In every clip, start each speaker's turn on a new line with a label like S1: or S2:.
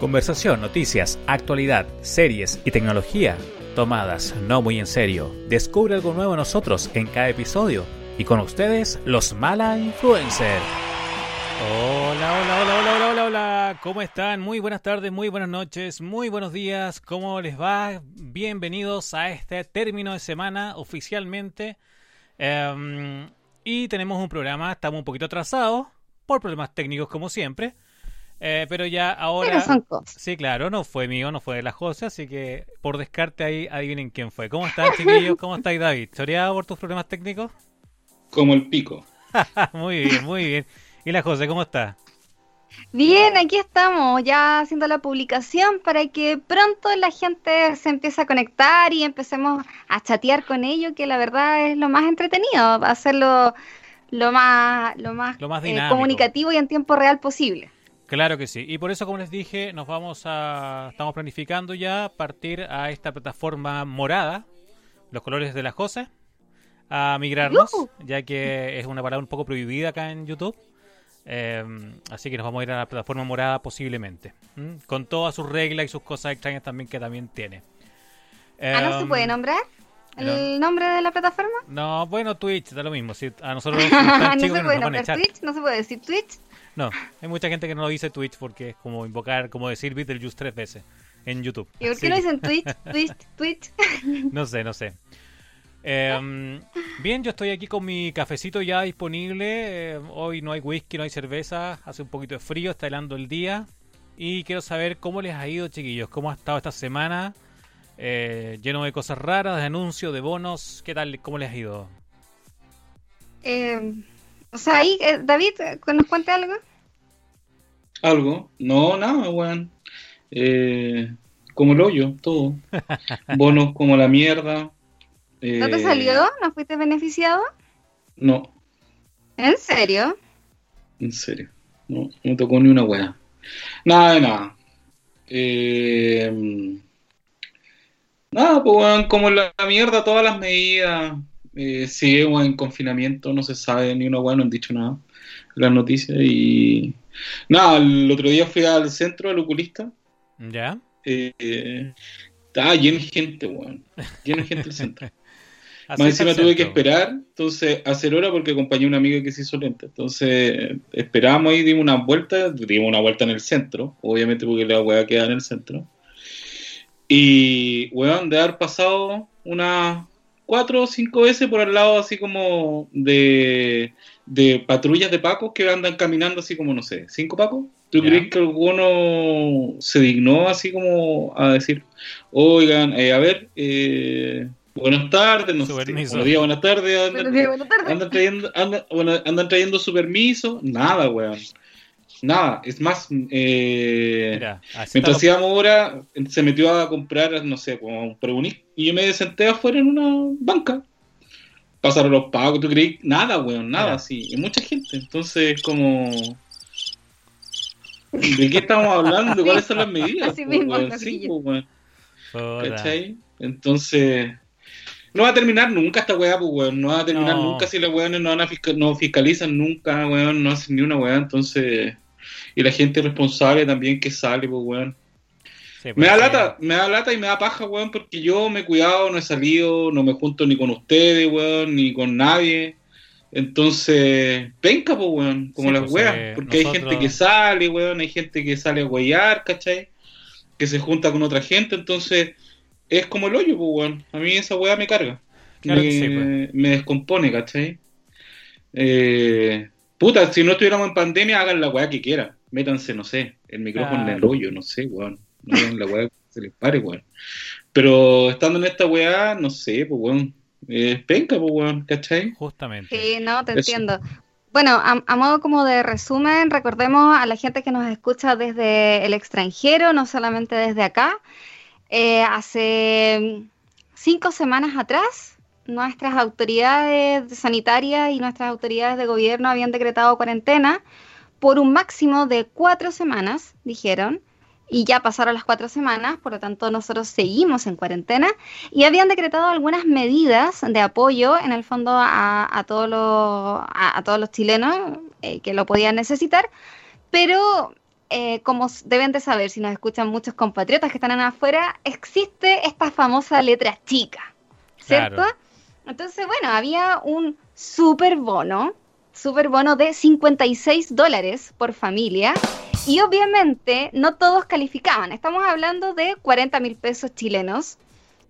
S1: Conversación, noticias, actualidad, series y tecnología tomadas no muy en serio. Descubre algo nuevo en nosotros en cada episodio. Y con ustedes, los Mala Influencer. Hola, hola, hola, hola, hola, hola, hola. ¿Cómo están? Muy buenas tardes, muy buenas noches, muy buenos días. ¿Cómo les va? Bienvenidos a este término de semana oficialmente. Em, y tenemos un programa, estamos un poquito atrasados por problemas técnicos como siempre. Eh, pero ya ahora. Sí, claro, no fue mío, no fue de la José, así que por descarte ahí adivinen quién fue. ¿Cómo están, chiquillos? ¿Cómo estáis, David? ¿Choreado por tus problemas técnicos?
S2: Como el pico.
S1: muy bien, muy bien. ¿Y la José, cómo está?
S3: Bien, aquí estamos, ya haciendo la publicación para que pronto la gente se empiece a conectar y empecemos a chatear con ellos, que la verdad es lo más entretenido, hacerlo lo más, lo más, lo más eh, comunicativo y en tiempo real posible.
S1: Claro que sí. Y por eso, como les dije, nos vamos a. Estamos planificando ya partir a esta plataforma morada, los colores de la José, a migrarnos, ya que es una palabra un poco prohibida acá en YouTube. Em, así que nos vamos a ir a la plataforma morada posiblemente. Con todas sus reglas y sus cosas extrañas también que también tiene.
S3: ¿Ah, no se puede em, nombrar? ¿El nombre de la plataforma?
S1: No, bueno, Twitch, da lo mismo. Si a nosotros
S3: no se puede nombrar Twitch, no se puede decir Twitch.
S1: No, hay mucha gente que no lo dice Twitch porque es como invocar, como decir Beetlejuice tres veces en YouTube.
S3: ¿Y por qué no dicen Twitch, Twitch, Twitch?
S1: no sé, no sé. Em, bien, yo estoy aquí con mi cafecito ya disponible. Em, hoy no hay whisky, no hay cerveza. Hace un poquito de frío, está helando el día. Y quiero saber cómo les ha ido, chiquillos. ¿Cómo ha estado esta semana? Eh, lleno de cosas raras, de anuncios, de bonos. ¿Qué tal? ¿Cómo les ha ido?
S3: Eh, o sea, ahí, eh, David, ¿nos cuente algo?
S2: Algo. No, nada, weón. Eh, como el hoyo, todo. Bonos como la mierda.
S3: ¿No te eh, salió? ¿No fuiste beneficiado?
S2: No.
S3: ¿En serio?
S2: En serio. No, no tocó ni una weá. Nada de nada. nada, pues weón, como la mierda todas las medidas. Eh, sigue en confinamiento, no se sabe ni una weá, no han dicho nada. Las noticias y Nada, el otro día fui al centro, al oculista.
S1: ¿Ya?
S2: Eh, estaba lleno de gente, weón. Lleno de gente el centro. Más encima tuve que esperar, entonces, hacer hora porque acompañé a una amiga que se hizo lenta. Entonces, esperamos y dimos una vuelta, dimos una vuelta en el centro, obviamente porque la weá queda en el centro. Y, weón, de haber pasado unas cuatro o cinco veces por al lado así como de de patrullas de pacos que andan caminando así como, no sé, cinco pacos. ¿Tú crees que alguno se dignó así como a decir, oigan, eh, a ver, eh, buenas tardes, no sé, buenos días, buenas tardes, andan, trayendo, andan, trayendo su permiso? Nada, weón. Nada, es más, eh, mientras hacíamos hora, se metió a comprar, no sé, como un y yo me senté afuera en una banca pasaron los pagos, ¿tú crees? Nada, weón, nada, así. Y mucha gente. Entonces, como. ¿De qué estamos hablando? ¿Cuáles son las medidas? Así mismo, sí, weón. ¿Cachai? Entonces. No va a terminar nunca esta weá, pues, weón. No va a terminar nunca si los weones no, van a no fiscalizan nunca, weón. No hacen ni una weá. Entonces. Y la gente responsable también que sale, pues, weón me da lata, me da lata y me da paja, weón, porque yo me he cuidado, no he salido, no me junto ni con ustedes, weón, ni con nadie. Entonces, penca, pues, weón, como las pues, weas, porque hay gente que sale, weón, hay gente que sale a huellar, ¿cachai? Que se junta con otra gente, entonces es como el hoyo, pues, weón. A mí esa wea me carga. me, pues. me, descompone, ¿cachai? Eh, puta, si no estuviéramos en pandemia, hagan la wea que quieran. Métanse, no sé, el micrófono en el hoyo, no sé, weón la weá se les pare, weón. Pero estando en esta weá, no sé, pues weón, es penca, pues weón, ¿cachai?
S1: Justamente.
S3: Sí, no, te entiendo. Bueno, a, modo como de resumen, recordemos a la gente que nos escucha desde el extranjero, no solamente desde acá. Eh, hace cinco semanas atrás, nuestras autoridades sanitarias y nuestras autoridades de gobierno habían decretado cuarentena por un máximo de cuatro semanas, dijeron, y ya pasaron las cuatro semanas, por lo tanto nosotros seguimos en cuarentena y habían decretado algunas medidas de apoyo en el fondo a, todos, los, a, todos los chilenos eh, que lo podían necesitar, pero eh, como deben de saber, si nos escuchan muchos compatriotas que están afuera, existe esta famosa letra chica, ¿cierto? Entonces, bueno, había un super bono, super bono de 56 dólares por familia. Y obviamente no todos calificaban. Estamos hablando de 40 mil pesos chilenos,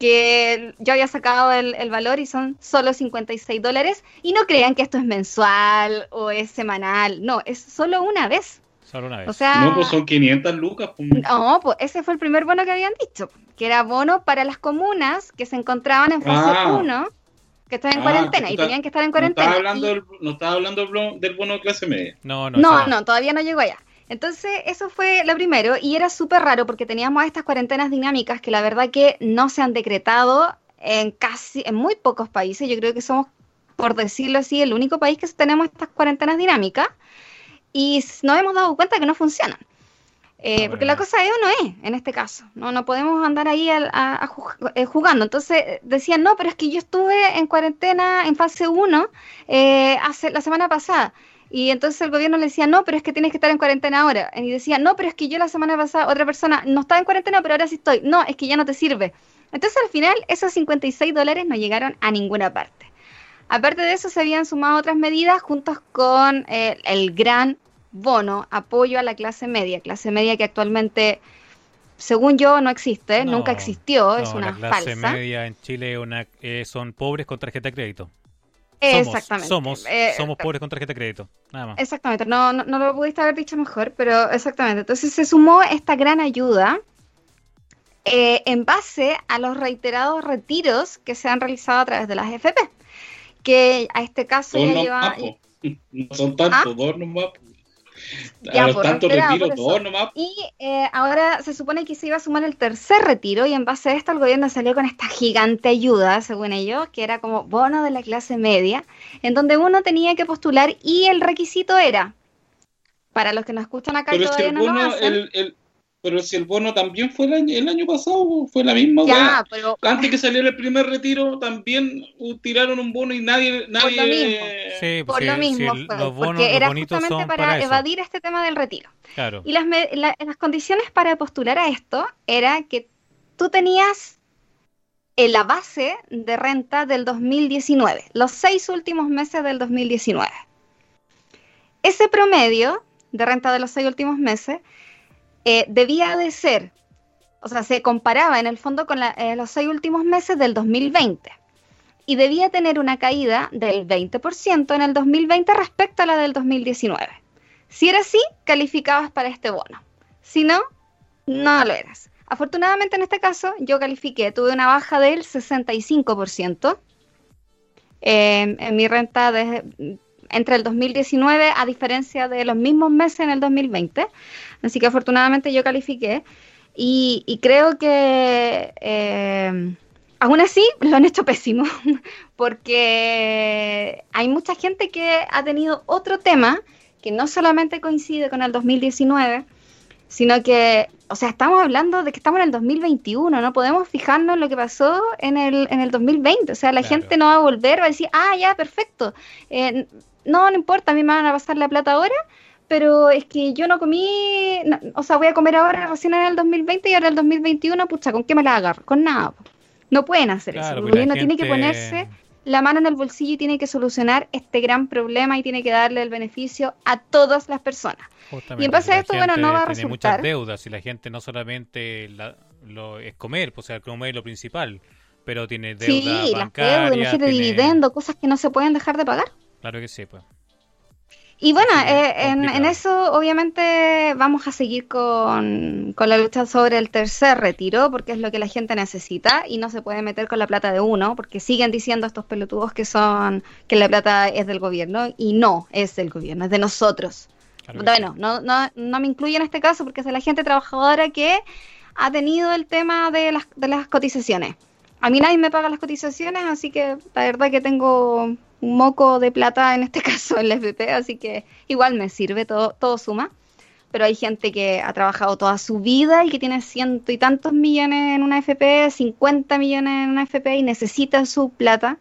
S3: que yo había sacado el, el, valor y son solo 56 dólares. Y no crean que esto es mensual o es semanal. No, es solo una vez.
S1: Solo una vez.
S3: O sea,
S2: No, pues son 500 lucas. pues.
S3: no, pues ese fue el primer bono que habían dicho, que era bono para las comunas que se encontraban en fase
S2: Ah.
S3: 1, que estaban en
S2: Ah,
S3: cuarentena y tenían que estar en
S2: No estaba
S3: cuarentena.
S2: hablando,
S3: y-
S2: del, no estaba hablando del, bono- del bono de clase media.
S1: No, no,
S3: No, no, todavía no llegó allá. Entonces, eso fue lo primero y era súper raro porque teníamos estas cuarentenas dinámicas que la verdad que no se han decretado en casi, en muy pocos países. Yo creo que somos, por decirlo así, el único país que tenemos estas cuarentenas dinámicas y nos hemos dado cuenta que no funcionan. Eh,
S1: No,
S3: porque la cosa es o no es, en este caso. No, no podemos andar ahí a- a ju- eh, jugando. Entonces decían, no, pero es que yo estuve en cuarentena en fase 1 eh, hace, la semana pasada. Y entonces el gobierno le decía, no, pero es que tienes que estar en cuarentena ahora. Y decía, no, pero es que yo la semana pasada, otra persona no estaba en cuarentena, pero ahora sí estoy. No, es que ya no te sirve. Entonces al final esos 56 dólares no llegaron a ninguna parte. Aparte de eso se habían sumado otras medidas juntos con eh, el gran bono, apoyo a la clase media, clase media que actualmente, según yo, no existe,
S1: No,
S3: nunca existió, es una
S1: la clase
S3: falsa.
S1: media en Chile es una, eh, son pobres con tarjeta de crédito. Somos,
S3: Exactamente.
S1: Somos,
S3: Eh,
S1: somos pobres con tarjeta de crédito. Nada más.
S3: Exactamente, no, no, no lo pudiste haber dicho mejor, pero exactamente. Entonces se sumó esta gran ayuda eh, en base a los reiterados retiros que se han realizado a través de las FP, que a este caso ya lleva...
S2: No son tantos, dos nomás. Po.
S3: Ya,
S2: a los
S3: por
S2: tantos
S3: reiterado,
S2: retiros,
S3: por eso.
S2: dos nomás.
S3: Y eh, ahora se supone que se iba a sumar el tercer retiro y en base a esto el gobierno salió con esta gigante ayuda, según ellos, que era como bono de la clase media, en donde uno tenía que postular y el requisito era, para los que nos escuchan acá
S2: Pero
S3: todavía no lo hacen,
S2: el, el- pero si el bono también fue el año, el año pasado, fue la misma
S3: ya, pero
S2: Antes que saliera el primer retiro, también tiraron un bono y nadie, nadie
S3: lo mismo.
S1: Sí,
S3: por
S1: pues,
S3: lo
S1: si-
S3: mismo
S1: si el-
S3: fue,
S1: los bonos,
S3: porque
S1: los
S3: era justamente para, evadir este tema del retiro.
S1: Claro.
S3: Y las, la- las condiciones para postular a esto era que tú tenías en la base de renta del 2019, los seis últimos meses del 2019. Ese promedio de renta de los seis últimos meses eh, debía de ser, o sea, se comparaba en el fondo con eh, los seis últimos meses del 2020 y debía tener una caída del 20% en el 2020 respecto a la del 2019. Si era así, calificabas para este bono. Si no, no lo eras. Afortunadamente en este caso yo califiqué, tuve una baja del 65% eh, en mi renta desde, entre el 2019 a diferencia de los mismos meses en el 2020. Así que afortunadamente yo califiqué y, y creo que eh, aún así lo han hecho pésimo porque hay mucha gente que ha tenido otro tema que no solamente coincide con el 2019, sino que, o sea, estamos hablando de que estamos en el 2021, no podemos fijarnos en lo que pasó en el, en el 2020, o sea, la
S1: Claro.
S3: gente no va a volver, va a decir, ah, ya, perfecto, eh, no, no importa, a mí me van a pasar la plata ahora, pero es que yo no comí, no, o sea, voy a comer ahora recién en el 2020 y ahora en el 2021, pucha, ¿con qué me la agarro? Con nada. No pueden hacer eso. El
S1: pues
S3: gobierno tiene que ponerse la mano en el bolsillo y tiene que solucionar este gran problema y tiene que darle el beneficio a todas las personas.
S1: Justamente,
S3: Y en base a esto, bueno, no va a
S1: tiene muchas
S3: resultar.
S1: deudas y la gente no solamente la- lo, es comer, pues, o sea, comer es lo principal, pero tiene deuda
S3: sí, las deudas,
S1: tiene-
S3: dividendos, cosas que no se pueden dejar de pagar.
S1: Claro que sí, pues.
S3: Y bueno, eh, en, eso obviamente vamos a seguir con, con la lucha sobre el tercer retiro, porque es lo que la gente necesita y no se puede meter con la plata de uno, porque siguen diciendo estos pelotudos que son que la plata es del gobierno y no es del gobierno, es de nosotros.
S1: Claro
S3: Bueno,
S1: sí.
S3: no, no, no me incluye en este caso porque es de la gente trabajadora que ha tenido el tema de las, de las cotizaciones. A mí nadie me paga las cotizaciones, así que la verdad que tengo un moco de plata en este caso en la FP, así que igual me sirve, todo, todo suma. Pero hay gente que ha trabajado toda su vida y que tiene ciento y tantos millones en una FP, 50 millones en una FP y necesita su plata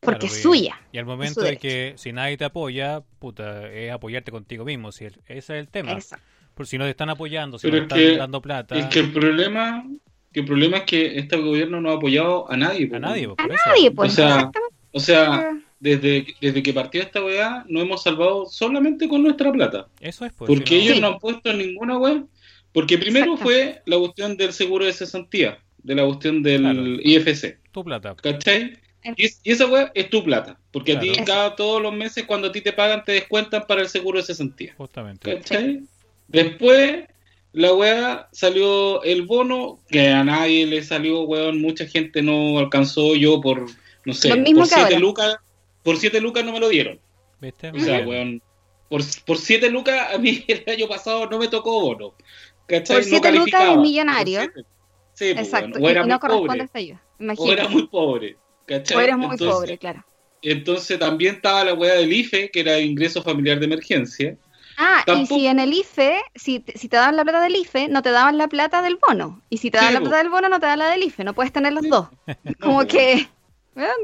S3: porque
S1: Claro,
S3: es suya.
S1: Y al momento de que si nadie te apoya, puta, es apoyarte contigo mismo, si el- ese es el tema.
S3: Exacto.
S1: Por si no te están apoyando, si no te están dando plata.
S2: Es que el problema, que el problema es que este gobierno no ha apoyado a nadie.
S1: A nadie,
S3: por a nadie, pues.
S2: O sea, o sea desde, desde que partió esta weá, no hemos salvado solamente con nuestra plata.
S1: Eso es,
S2: pues, Porque ellos no han puesto ninguna weá. Porque primero fue la cuestión del seguro de cesantía, de la cuestión del IFC.
S1: Tu plata.
S2: ¿Cachai? Y, esa weá es tu plata. Porque a ti cada todos los meses cuando a ti te pagan te descuentan para el seguro de cesantía.
S1: Justamente.
S2: ¿Cachai? Después la weá salió el bono, que a nadie le salió, weón, mucha gente no alcanzó, yo por, no sé, por 7 lucas, por 7 lucas no me lo dieron. ¿Viste? O sea, weón, por 7 lucas a mí el año pasado no me tocó bono.
S3: ¿Cachai? Por 7 no lucas es millonario.
S2: Sí, pues, Exacto, o era y no corresponde a esta ayuda. O era muy pobre. ¿cachai?
S3: O eres muy pobre, claro.
S2: Entonces también estaba la weá del IFE, que era ingreso familiar de emergencia.
S3: Ah, y si en el IFE, si, si te daban la plata del IFE, no te daban la plata del bono. Y si te daban la plata del bono, no te dan la del IFE. No puedes tener los dos. Como que...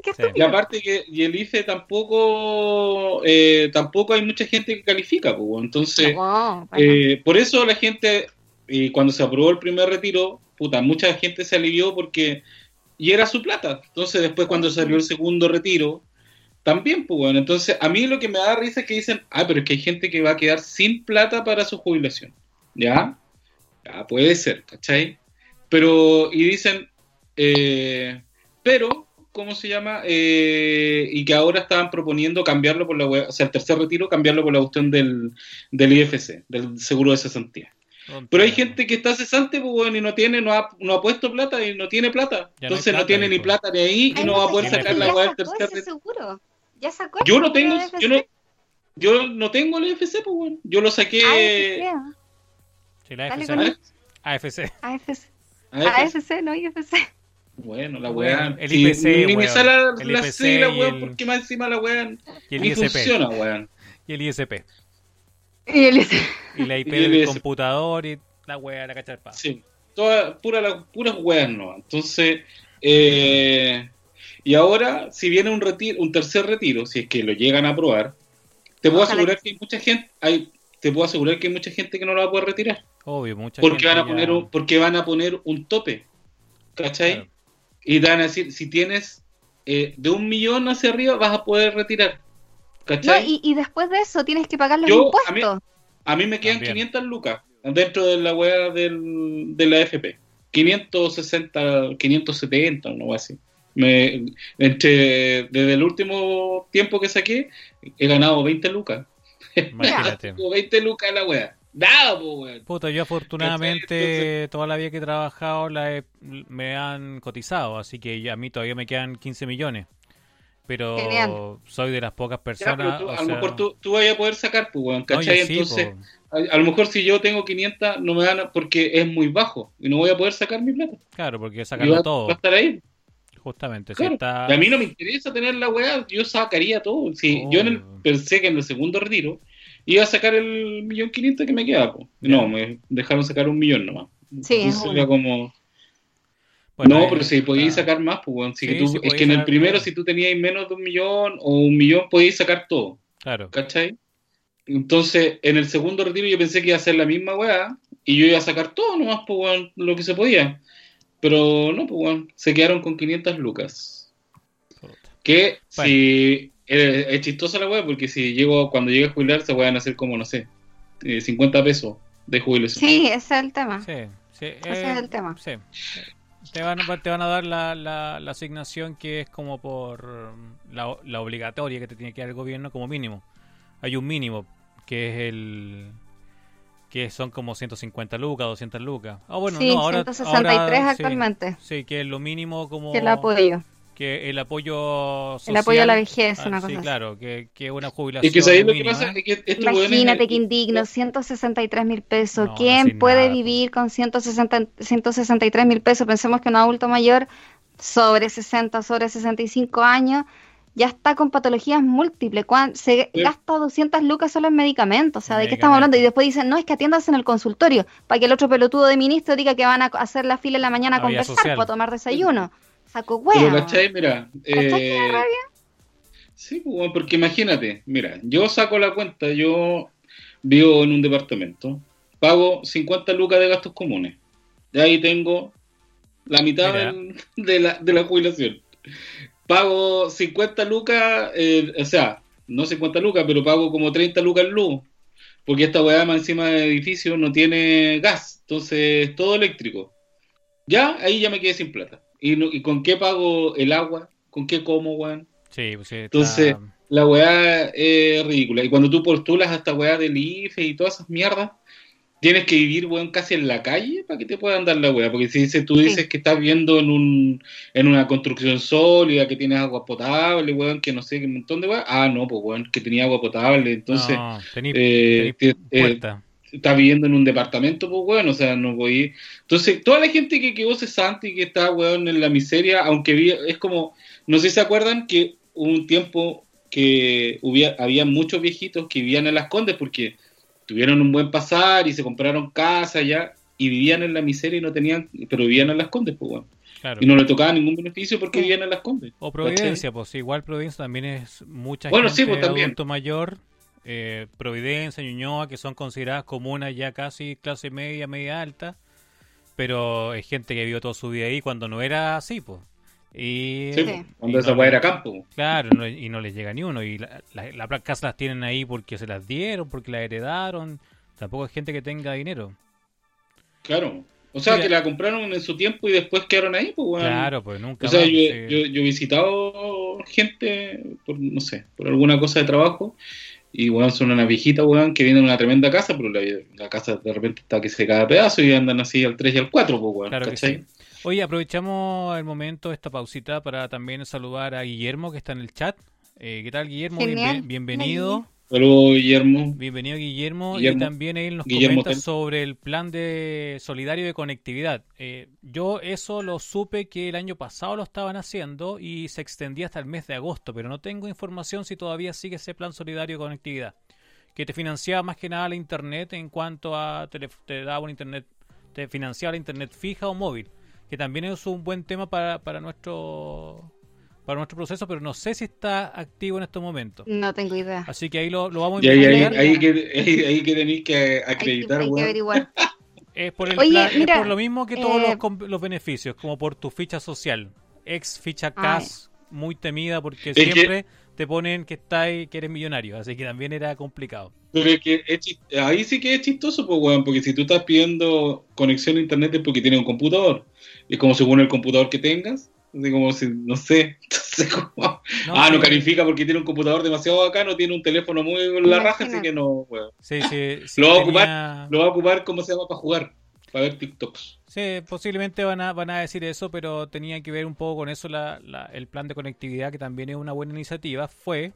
S3: ¿qué
S2: y aparte que y el tampoco eh, tampoco hay mucha gente que califica pues, entonces eh, por eso la gente y cuando se aprobó el primer retiro puta mucha gente se alivió porque y era su plata. Entonces después cuando salió el segundo retiro también, pues bueno, entonces a mí lo que me da risa es que dicen, ah, pero es que hay gente que va a quedar sin plata para su jubilación. ¿Ya? Ya, puede ser, ¿cachai? Pero, y dicen, eh, pero, ¿cómo se llama? Eh, y que ahora estaban proponiendo cambiarlo por la o sea, el tercer retiro, cambiarlo por la cuestión del, del IFC, del seguro de cesantía. Pero hay gente que está cesante, pues, bueno, y no tiene, no ha, no ha puesto plata y no tiene plata. Entonces no, tiene ni plata ni ahí y no va a poder sacar la weá del tercer
S3: retiro. ¿Ya sacó
S2: yo no tengo, yo no, yo no tengo el FC, pues bueno. Yo lo saqué.
S1: AFC. Sí, la AFC. AFC.
S3: AFC. AFC, no IFC.
S2: Bueno, la weá.
S1: El IPC, sí,
S2: Ni me sale la, la sigla, weón, porque más encima la weá ni funciona, weón.
S1: Y el ISP.
S3: Y el ISP.
S1: Y la IP del computador y la weá, la cacharpa.
S2: Sí, todas pura, puras weas no. Entonces, eh, y ahora, si viene un retiro, un tercer retiro, si es que lo llegan a aprobar, te puedo asegurar que... hay mucha gente, hay, te puedo asegurar que hay mucha gente que no lo va a poder retirar.
S1: Obvio, mucha
S2: porque van a poner un, porque van a poner un tope. ¿Cachai? Y dan a decir, si tienes eh, de un millón hacia arriba, vas a poder retirar. ¿Cachai?
S3: y, después de eso tienes que pagar los impuestos.
S2: A mí, me quedan 500 lucas dentro de la web del, de la FP. 560, 570, no así. Me, entre, desde el último tiempo que saqué, he ganado 20 lucas. Imagínate. 20 lucas la wea. Nada, pues,
S1: Puta, yo afortunadamente toda la vida que he trabajado la me han cotizado, así que a mí todavía me quedan 15 millones. Pero soy de las pocas personas.
S2: a lo mejor tú, tú vas a poder sacar, pues, ¿cachai? Entonces, a, lo mejor si yo tengo 500, no me dan porque es muy bajo y no voy a poder sacar mi plata.
S1: Claro, porque sacarlo todo.
S2: Va a estar ahí.
S1: Justamente,
S2: A mí no me interesa tener la weá, yo sacaría todo. Si Yo en oh. pensé que en el segundo retiro iba a sacar el millón quinientos que me queda. No, me dejaron sacar un millón nomás.
S3: Sí, es
S2: como... no, pero si podíais sacar más, pues, es que en el primero, si tú tenías menos de un millón o un millón, podíais sacar todo.
S1: Claro.
S2: ¿Cachai? Entonces, en el segundo retiro yo pensé que iba a ser la misma weá y yo iba a sacar todo nomás, pues, lo que se podía. Pero no, pues bueno, se quedaron con 500 lucas. Que si es, chistosa la weá, porque si llego, cuando llegue a jubilar, se van a hacer como, no sé, 50 eh, pesos de jubilación.
S3: Sí, ese es el tema.
S1: Sí, sí.
S3: Ese es el tema.
S1: Sí. Te van, te van a dar la, la, asignación que es como por la, la obligatoria que te tiene que dar el gobierno como mínimo. Hay un mínimo, que es el que son como 150 lucas, 200 lucas. Ah, bueno,
S3: sí, no, ahora, 163 actualmente.
S1: Sí, que es lo mínimo como...
S3: Que el apoyo.
S1: Que el apoyo
S3: social, El apoyo a la vejez, ah, una cosa
S1: Sí, claro, que, que una jubilación
S2: y que ahí lo que pasa es que
S3: Imagínate que indigno, 163 mil pesos. ¿Quién puede vivir con 160, 163 mil pesos? Pensemos que un adulto mayor sobre 60, sobre 65 años ya está con patologías múltiples, se gasta 200 lucas solo en medicamentos, o sea, ¿de qué estamos hablando? Y después dicen, no, es que atiendas en el consultorio, para que el otro pelotudo de ministro diga que van a hacer la fila en la mañana a conversar, para tomar desayuno. Saco huevo.
S2: ¿cachai? Mira, eh, Sí, pues, porque imagínate, mira, yo saco la cuenta, yo vivo en un departamento pago 50 lucas de gastos comunes. De ahí tengo la mitad de, la, de la jubilación. Pago 50 lucas, eh, o sea, no 50 lucas, pero pago como 30 lucas luz. Porque esta weá más encima del edificio no tiene gas, entonces es todo eléctrico. Ya, ahí ya me quedé sin plata. ¿Y, con qué pago el agua? ¿Con qué como, weón?
S1: Sí, pues sí,
S2: Entonces, la weá es ridícula. Y cuando tú postulas a esta weá del IFE y todas esas mierdas, tienes que vivir, weón, casi en la calle para que te puedan dar la weá. Porque si dices, tú dices que estás viendo en, un, en una construcción sólida, que tienes agua potable, weón, que no sé, que un montón de weá. Ah, no, pues weón, que tenía agua potable. Entonces, no, eh, eh, estás viviendo en un departamento, pues weón, o sea, no voy. Entonces, toda la gente que quedó cesante y que está, weón, en la miseria, aunque es como, no sé si se acuerdan que hubo un tiempo que hubiera, había muchos viejitos que vivían en las condes porque tuvieron un buen pasar y se compraron casa ya y vivían en la miseria y no tenían, pero vivían en las condes, pues bueno. Y no le tocaba ningún beneficio porque vivían en las condes.
S1: O Providencia, pues igual Providencia también es mucha
S2: bueno,
S1: gente
S2: sí, pues, también.
S1: adulto mayor, eh, Providencia, Ñuñoa, que son consideradas comunas ya casi clase media, media alta, pero es gente que vivió toda su vida ahí cuando no era así, pues. Y,
S2: cuando esa no, era campo.
S1: Claro, y no les llega ni uno. Y las la, casas las tienen ahí porque se las dieron, porque las heredaron. Tampoco es gente que tenga dinero.
S2: Claro. O sea, que la compraron en su tiempo y después quedaron ahí, pues bueno.
S1: Claro, pues nunca.
S2: O sea, yo, he visitado gente, por, no sé, por alguna cosa de trabajo. Y bueno, son una viejita, weón, que vienen de una tremenda casa, pero la, casa de repente está que se cae a pedazo y andan así al 3 y al 4, pues weón. Claro
S1: Oye, aprovechamos el momento, esta pausita, para también saludar a Guillermo, que está en el chat. Eh, ¿Qué tal, Guillermo? bienvenido.
S2: Saludos, Guillermo.
S1: Bienvenido, Guillermo. Y también él nos comenta sobre el plan de solidario de conectividad. Eh, yo eso lo supe que el año pasado lo estaban haciendo y se extendía hasta el mes de agosto, pero no tengo información si todavía sigue ese plan solidario de conectividad. Que te financiaba más que nada la internet en cuanto a te, te daba un internet, te financiaba la internet fija o móvil que también es un buen tema para, para nuestro para nuestro proceso, pero no sé si está activo en estos momentos.
S3: No tengo idea.
S1: Así que ahí lo, lo vamos
S2: a investigar. Ahí, ahí, que, ahí, que tenéis que acreditar. Hay, que averiguar.
S1: Es por, el plan, es por lo mismo que todos los, eh, los, beneficios, como por tu ficha social. Ex ficha CAS, muy temida porque siempre te ponen que estás que eres millonario, así que también era complicado.
S2: Pero es que ahí sí que es chistoso, pues, weón, porque si tú estás pidiendo conexión a internet es porque tienes un computador. Es como según el computador que tengas. Así como si, no sé. ah, no califica porque tiene un computador demasiado no tiene un teléfono muy en la raja, así que no, weón.
S1: Sí, sí,
S2: lo, va a ocupar, lo va a ocupar, ¿cómo se llama? Para jugar, para ver TikToks.
S1: Sí, posiblemente van a, van a decir eso, pero tenía que ver un poco con eso la, el plan de conectividad, que también es una buena iniciativa. Fue,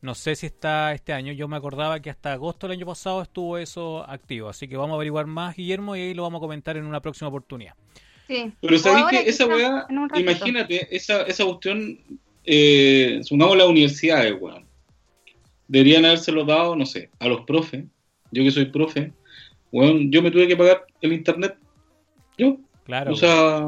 S1: no sé si está este año, yo me acordaba que hasta agosto del año pasado estuvo eso activo, así que vamos a averiguar más, Guillermo, y ahí lo vamos a comentar en una próxima oportunidad.
S2: Pero sabéis que esa weá, imagínate, esa, esa cuestión, eh, sumamos las universidades, weón. Deberían habérselo dado, no sé, a los profes. Yo que soy profe, weón, yo me tuve que pagar el internet. Yo.
S1: Claro.
S2: O sea,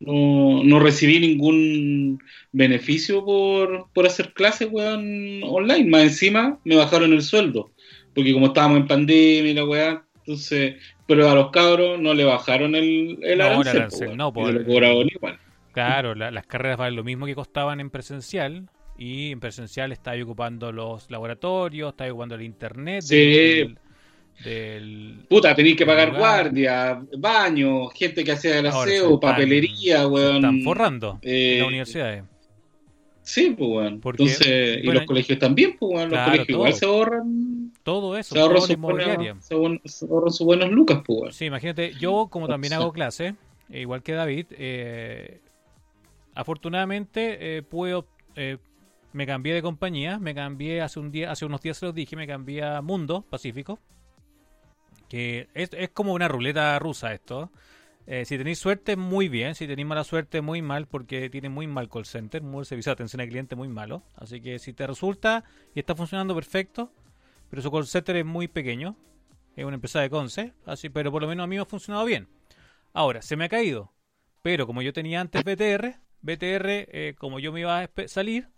S2: no, no recibí ningún beneficio por, por hacer clases, weón, online. Más encima me bajaron el sueldo. Porque como estábamos en pandemia y la weá, entonces pero a los cabros no le bajaron el, el arancel, no, por, igual.
S1: Claro, las carreras valen lo mismo que costaban en presencial y en presencial estaba ocupando los laboratorios, estaba ocupando el internet.
S2: Sí. Del, Puta, tenéis que pagar guardia, baño, gente que hacía el aseo, papelería, weón.
S1: están forrando eh, en las universidades.
S2: Sí, pues, weón. Entonces, y los colegios también, pues, weón. Los colegios igual se ahorran.
S1: Todo eso,
S2: se sus ahorran sus buenos lucas, pues.
S1: Sí, imagínate, yo como también hago clase, eh, igual que David, eh, afortunadamente eh, puedo, eh, me cambié de compañía, me cambié hace un día, hace unos días se los dije, me cambié a Mundo Pacífico, que es, es como una ruleta rusa esto. Eh, si tenéis suerte, muy bien. Si tenéis mala suerte, muy mal, porque tiene muy mal call center, muy servicio de atención al cliente muy malo. Así que si te resulta y está funcionando perfecto, pero su call center es muy pequeño, es una empresa de Conce, así, pero por lo menos a mí me ha funcionado bien. Ahora, se me ha caído, pero como yo tenía antes BTR, BTR, eh, como yo me iba a salir,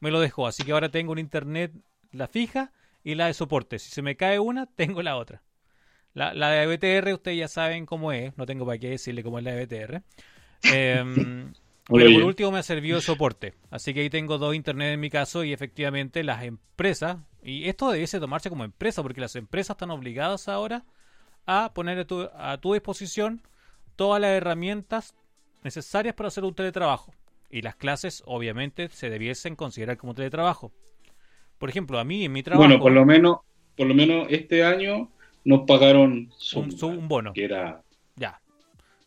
S1: me lo dejó. Así que ahora tengo un internet, la fija y la de soporte. Si se me cae una, tengo la otra. La, la de BTR, ustedes ya saben cómo es, no tengo para qué decirle cómo es la de BTR. Em, pero por último me ha servido de soporte. Así que ahí tengo dos internet en mi caso y efectivamente las empresas, y esto debiese tomarse como empresa, porque las empresas están obligadas ahora a poner a tu, a tu disposición todas las herramientas necesarias para hacer un teletrabajo. Y las clases obviamente se debiesen considerar como teletrabajo. Por ejemplo, a mí en mi trabajo...
S2: Bueno, por lo menos, por lo menos este año nos pagaron
S1: un, bono.
S2: Que era...
S1: Ya.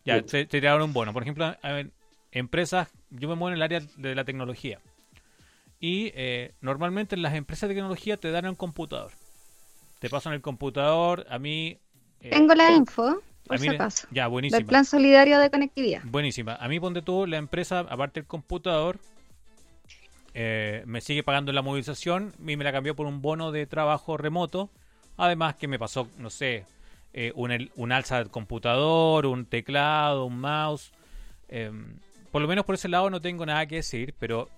S1: Ya, te, tiraron un bono. Por ejemplo, empresas, yo me muevo en el área de la tecnología. Y eh, normalmente en las empresas de tecnología te dan un computador. Te pasan el computador, a mí...
S3: Eh, Tengo la info, por si acaso.
S1: Ya, buenísima.
S3: Del plan solidario de conectividad.
S1: Buenísima. A mí, ponte tú, la empresa, aparte del computador, eh, me sigue pagando la movilización y me la cambió por un bono de trabajo remoto Además que me pasó, no sé, eh, un, alza del computador, un teclado, un mouse. Em, por lo menos por ese lado no tengo nada que decir, pero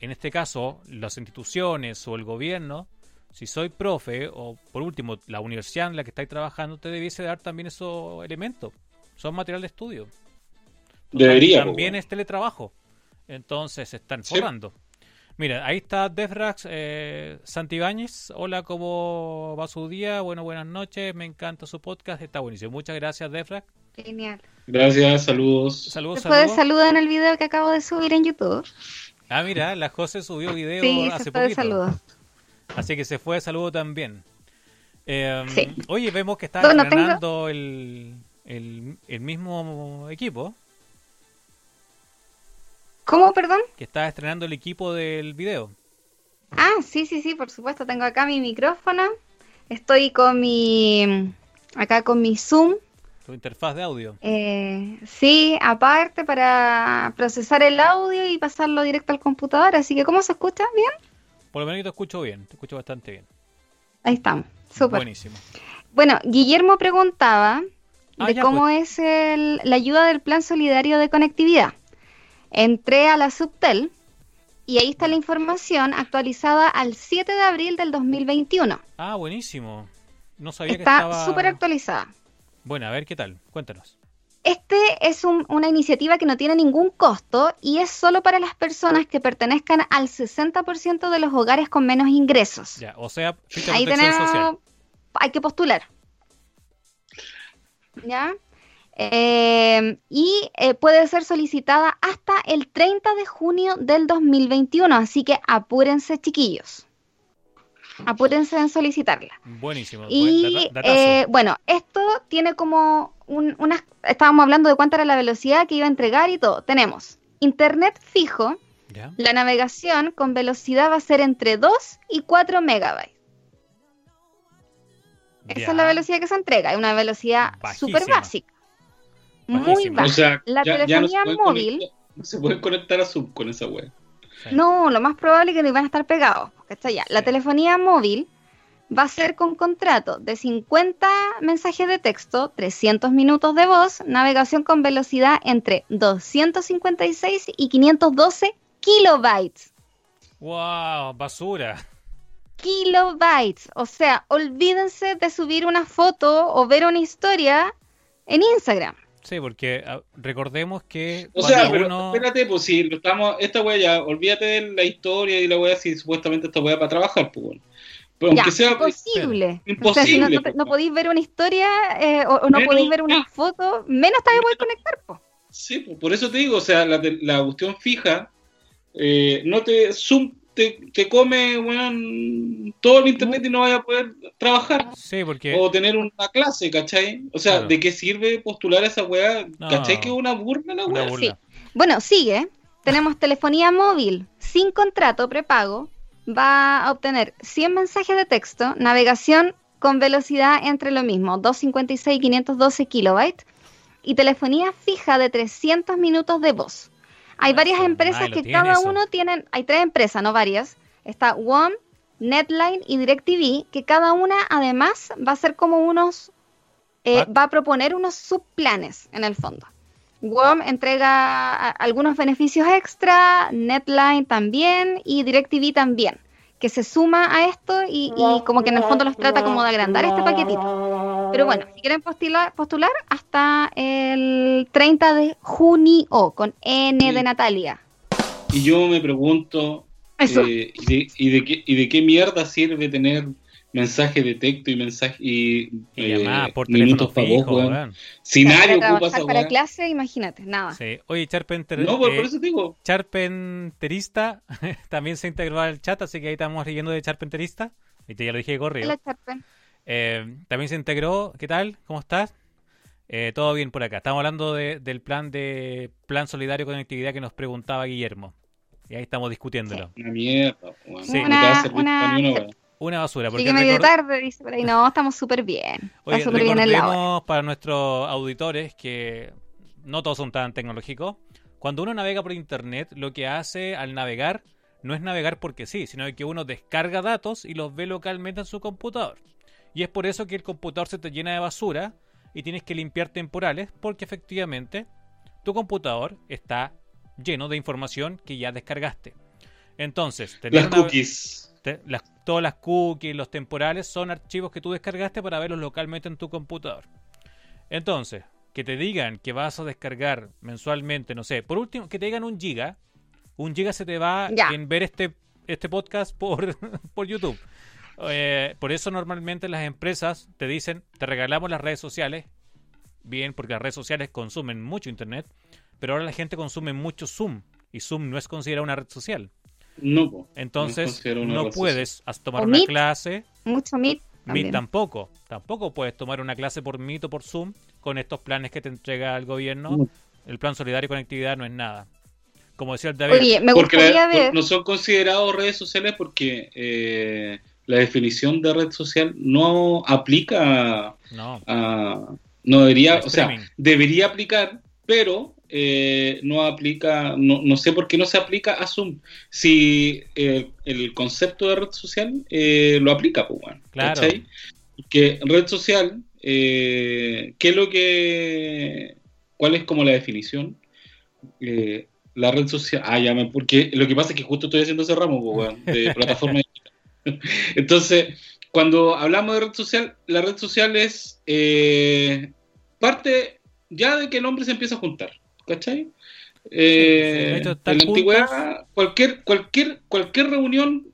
S1: en este caso las instituciones o el gobierno, si soy profe o por último la universidad en la que estáis trabajando, te debiese dar también esos elementos. Son material de estudio.
S2: Debería.
S1: También es teletrabajo. Entonces se están forrando. Mira, ahí está Defrax eh, Santibáñez. Hola, ¿cómo va su día? Bueno, buenas noches. Me encanta su podcast. Está buenísimo. Muchas gracias, Defrax.
S3: Genial.
S2: Gracias, saludos.
S3: Saludos, Después saludos. en el video que acabo de subir en YouTube.
S1: Ah, mira, la José subió video hace poquito. saludo. Así que se fue de saludo también. Em, sí. Oye, vemos que está entrenando el, el mismo equipo.
S3: ¿Cómo, perdón?
S1: Que estás estrenando el equipo del video.
S3: Ah, sí, sí, sí, por supuesto. Tengo acá mi micrófono. Estoy con mi. Acá con mi Zoom.
S1: Tu interfaz de audio.
S3: Eh, sí, aparte para procesar el audio y pasarlo directo al computador. Así que, ¿cómo se escucha? ¿Bien?
S1: Por lo menos te escucho bien, te escucho bastante bien.
S3: Ahí estamos, súper.
S1: Buenísimo.
S3: Bueno, Guillermo preguntaba ah, de cómo pues. es la ayuda del Plan Solidario de Conectividad. Entré a la Subtel y ahí está la información actualizada al 7 de abril del 2021.
S1: Ah, buenísimo. No sabía
S3: está
S1: que estaba...
S3: Está súper actualizada.
S1: Bueno, a ver qué tal. Cuéntanos.
S3: Este es una iniciativa que no tiene ningún costo y es solo para las personas que pertenezcan al 60% de los hogares con menos ingresos.
S1: Ya, o sea,
S3: ahí tenemos, hay que postular. ¿Ya? Eh, y eh, puede ser solicitada hasta el 30 de junio del 2021, así que apúrense chiquillos. Apúrense en solicitarla.
S1: Buenísimo.
S3: Y eh, bueno, esto tiene como un, unas... Estábamos hablando de cuánta era la velocidad que iba a entregar y todo. Tenemos internet fijo. La navegación con velocidad va a ser entre 2 y 4 megabytes. Esa es la velocidad que se entrega, es una velocidad súper básica. Muy baja. la telefonía móvil.
S2: No se puede conectar a Zoom con esa web.
S3: No, lo más probable es que no iban a estar pegados. Ya. La telefonía móvil va a ser con contrato de 50 mensajes de texto, 300 minutos de voz, navegación con velocidad entre 256 y 512 kilobytes.
S1: ¡Wow! Basura.
S3: Kilobytes. O sea, olvídense de subir una foto o ver una historia en Instagram.
S1: Sí, porque ah, recordemos que.
S2: O sea, pero espérate, pues si estamos. Esta wea ya, olvídate de la historia y la wea si supuestamente esta wea para trabajar, pues bueno.
S3: Pero aunque sea. Imposible. imposible. O sea, si no, podéis ver una historia eh, o, no podéis ver una foto, menos te voy a conectar, pues.
S2: Sí, pues, por eso te digo, o sea, la, la cuestión fija, eh, no te. Zoom te, come todo el internet y no vaya a poder trabajar.
S1: Sí, porque...
S2: O tener una clase, ¿cachai? O sea, ¿de qué sirve postular esa weá? ¿Cachai que es una burla la weá? Sí.
S3: Bueno, sigue. Tenemos telefonía móvil sin contrato prepago. Va a obtener 100 mensajes de texto, navegación con velocidad entre lo mismo, 256 y 512 kilobytes, y telefonía fija de 300 minutos de voz. Hay varias empresas que cada uno tienen, hay tres empresas, no varias. Está WOM, Netline y DirecTV, que cada una además va a ser como unos, eh, va a proponer unos subplanes en el fondo. WOM entrega algunos beneficios extra, Netline también y DirecTV también, que se suma a esto y, y como que en el fondo los trata como de agrandar este paquetito. Pero bueno, si quieren postular, postular hasta el 30 de junio con N de Natalia.
S2: Y yo me pregunto, eh, ¿y, de, qué, ¿y de qué mierda sirve tener mensaje de texto y mensaje y,
S1: eh, por minutos para vos,
S2: Si nadie
S3: ocupa esa para clase, imagínate, nada.
S1: Sí. Oye, Charpenter,
S2: no, por, eh, eso digo.
S1: Charpenterista también se integró al chat, así que ahí estamos riendo de Charpenterista. Y te ya lo dije corrido. Hola, Charpen. Eh, también se integró. ¿Qué tal? ¿Cómo estás? Eh, todo bien por acá. Estamos hablando del plan de plan solidario conectividad que nos preguntaba Guillermo. Y ahí estamos discutiéndolo.
S2: Una mierda.
S3: una,
S1: una, basura.
S3: Porque medio tarde, dice por ahí. No, estamos súper bien.
S1: Oye, súper bien el lado. para nuestros auditores que no todos son tan tecnológicos. Cuando uno navega por internet, lo que hace al navegar no es navegar porque sí, sino que uno descarga datos y los ve localmente en su computador. Y es por eso que el computador se te llena de basura y tienes que limpiar temporales porque efectivamente tu computador está lleno de información que ya descargaste. Entonces,
S2: las cookies.
S1: todas las cookies, los temporales son archivos que tú descargaste para verlos localmente en tu computador. Entonces, que te digan que vas a descargar mensualmente, no sé, por último, que te digan un giga, un giga se te va en ver este, este podcast por, por YouTube. Eh, por eso normalmente las empresas te dicen, te regalamos las redes sociales, bien, porque las redes sociales consumen mucho Internet, pero ahora la gente consume mucho Zoom, y Zoom no es considerado una red social.
S2: No.
S1: Entonces, no, puedes tomar una clase.
S3: Mucho Meet.
S1: Meet tampoco. Tampoco puedes tomar una clase por Meet o por Zoom con estos planes que te entrega el gobierno. El plan solidario y conectividad no es nada. Como decía el David.
S3: me gustaría ver...
S2: No son considerados redes sociales porque eh, la definición de red social no aplica
S1: no,
S2: no debería, o sea, debería aplicar, pero eh, no aplica, no, no, sé por qué no se aplica a Zoom. Si eh, el concepto de red social eh, lo aplica, pues bueno,
S1: claro.
S2: Que red social, ¿qué es lo que, cuál es como la definición? la red social, ah, ya me, porque lo que pasa es que justo estoy haciendo ese ramo, pues, bueno, de plataforma Entonces, cuando hablamos de red social, la red social es eh, parte ya de que el hombre se empieza a juntar, ¿cachai? Eh, en la antigüedad, cualquier, cualquier, cualquier reunión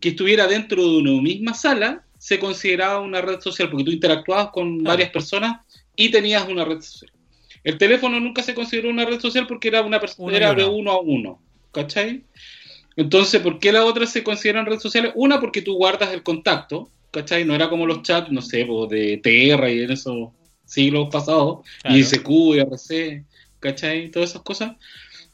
S2: que estuviera dentro de una misma sala se consideraba una red social porque tú interactuabas con varias personas y tenías una red social. El teléfono nunca se consideró una red social porque era una persona era de uno a uno, ¿cachai? Entonces, ¿por qué las otras se consideran redes sociales? Una, porque tú guardas el contacto, ¿cachai? No era como los chats, no sé, de Terra y en esos siglos pasados, y ICQ, IRC, ¿cachai? Todas esas cosas.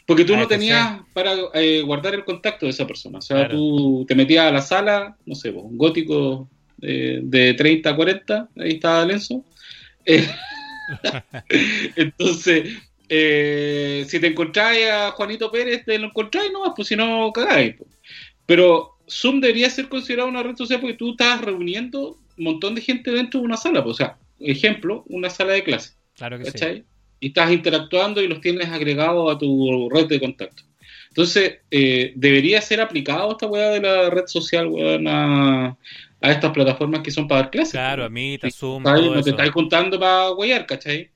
S2: Porque tú no tenías para eh, guardar el contacto de esa persona. O sea, tú te metías a la sala, no sé, un gótico de 30 a 40, ahí estaba Lenzo. Eh, entonces, eh, si te encontráis a Juanito Pérez, te lo encontráis no pues si no cagáis. Pero Zoom debería ser considerado una red social porque tú estás reuniendo un montón de gente dentro de una sala. Pues, o sea, ejemplo, una sala de clase.
S1: Claro que sí.
S2: Y estás interactuando y los tienes agregados a tu red de contacto. Entonces, eh, debería ser aplicado esta weá de la red social, a, estas plataformas que son para dar clases.
S1: Claro, a mí, Zoom.
S2: no te estás contando para weyar, ¿cachai?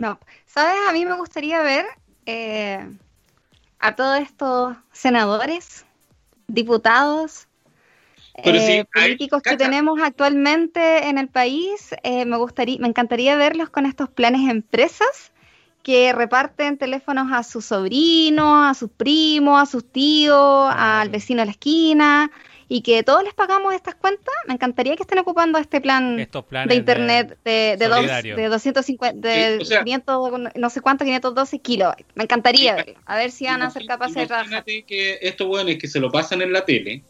S3: No, ¿sabes? A mí me gustaría ver eh, a todos estos senadores, diputados, eh, políticos que tenemos actualmente en el país. Eh, me gustaría, me encantaría verlos con estos planes empresas que reparten teléfonos a sus sobrinos, a sus primos, a sus tíos, al vecino de la esquina, y que todos les pagamos estas cuentas, me encantaría que estén ocupando este plan de internet de, de, dos, de 250, de 500, no sé cuánto, 512 kilobytes. Me encantaría A ver si van a ser capaces de trabajar.
S2: Imagínate que estos bueno es que se lo pasan en la tele,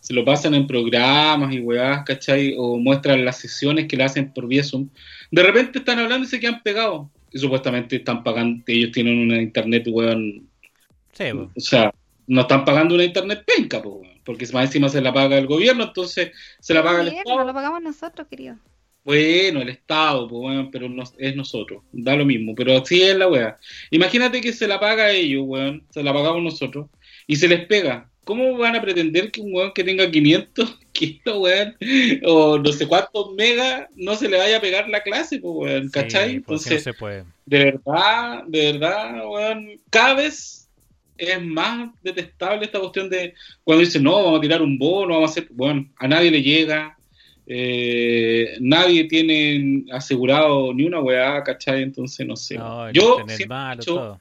S2: se lo pasan en programas y weás, ¿cachai? O muestran las sesiones que le hacen por vía Zoom. De repente están hablando y se quedan pegados. Y supuestamente están pagando, ellos tienen una internet, weón.
S1: Sí,
S2: O sea, no están pagando una internet penca, porque más encima se la paga el gobierno, entonces se la paga el, Estado.
S3: lo pagamos nosotros, querido.
S2: Bueno, el Estado, pues, pero no, es nosotros, da lo mismo, pero sí es la weá. Imagínate que se la paga a ellos, weón, se la pagamos nosotros, y se les pega. ¿Cómo van a pretender que un weón que tenga 500, tranquilo, weón. O no sé cuántos megas no se le vaya a pegar la clase, pues, weón, ¿cachai?
S1: Pues, Entonces, se puede.
S2: de verdad, de verdad, weón, cada vez es más detestable esta cuestión de cuando dicen, no, vamos a tirar un bono, vamos a hacer, bueno, a nadie le llega, eh, nadie tiene asegurado ni una weá, ¿cachai? Entonces, no sé. yo, siempre he dicho,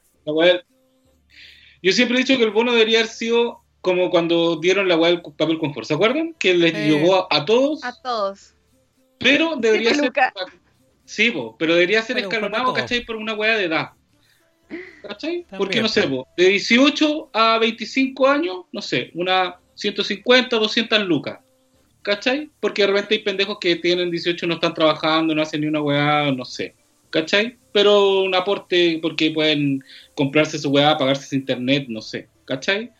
S2: yo siempre he dicho que el bono debería haber sido como cuando dieron la weá del papel confort, ¿se acuerdan? Que les llegó a, todos.
S3: A todos.
S2: Pero debería ser... Sí, pero debería ser escalonado, ¿cachai? Por una weá de edad. ¿Cachai? Porque no sé, de 18 a 25 años, no sé, una 150, 200 lucas. ¿Cachai? Porque de repente hay pendejos que tienen 18 no están trabajando, no hacen ni una weá, no sé. ¿Cachai? Pero un aporte porque pueden comprarse su weá, pagarse su internet, no sé. ¿Cachai?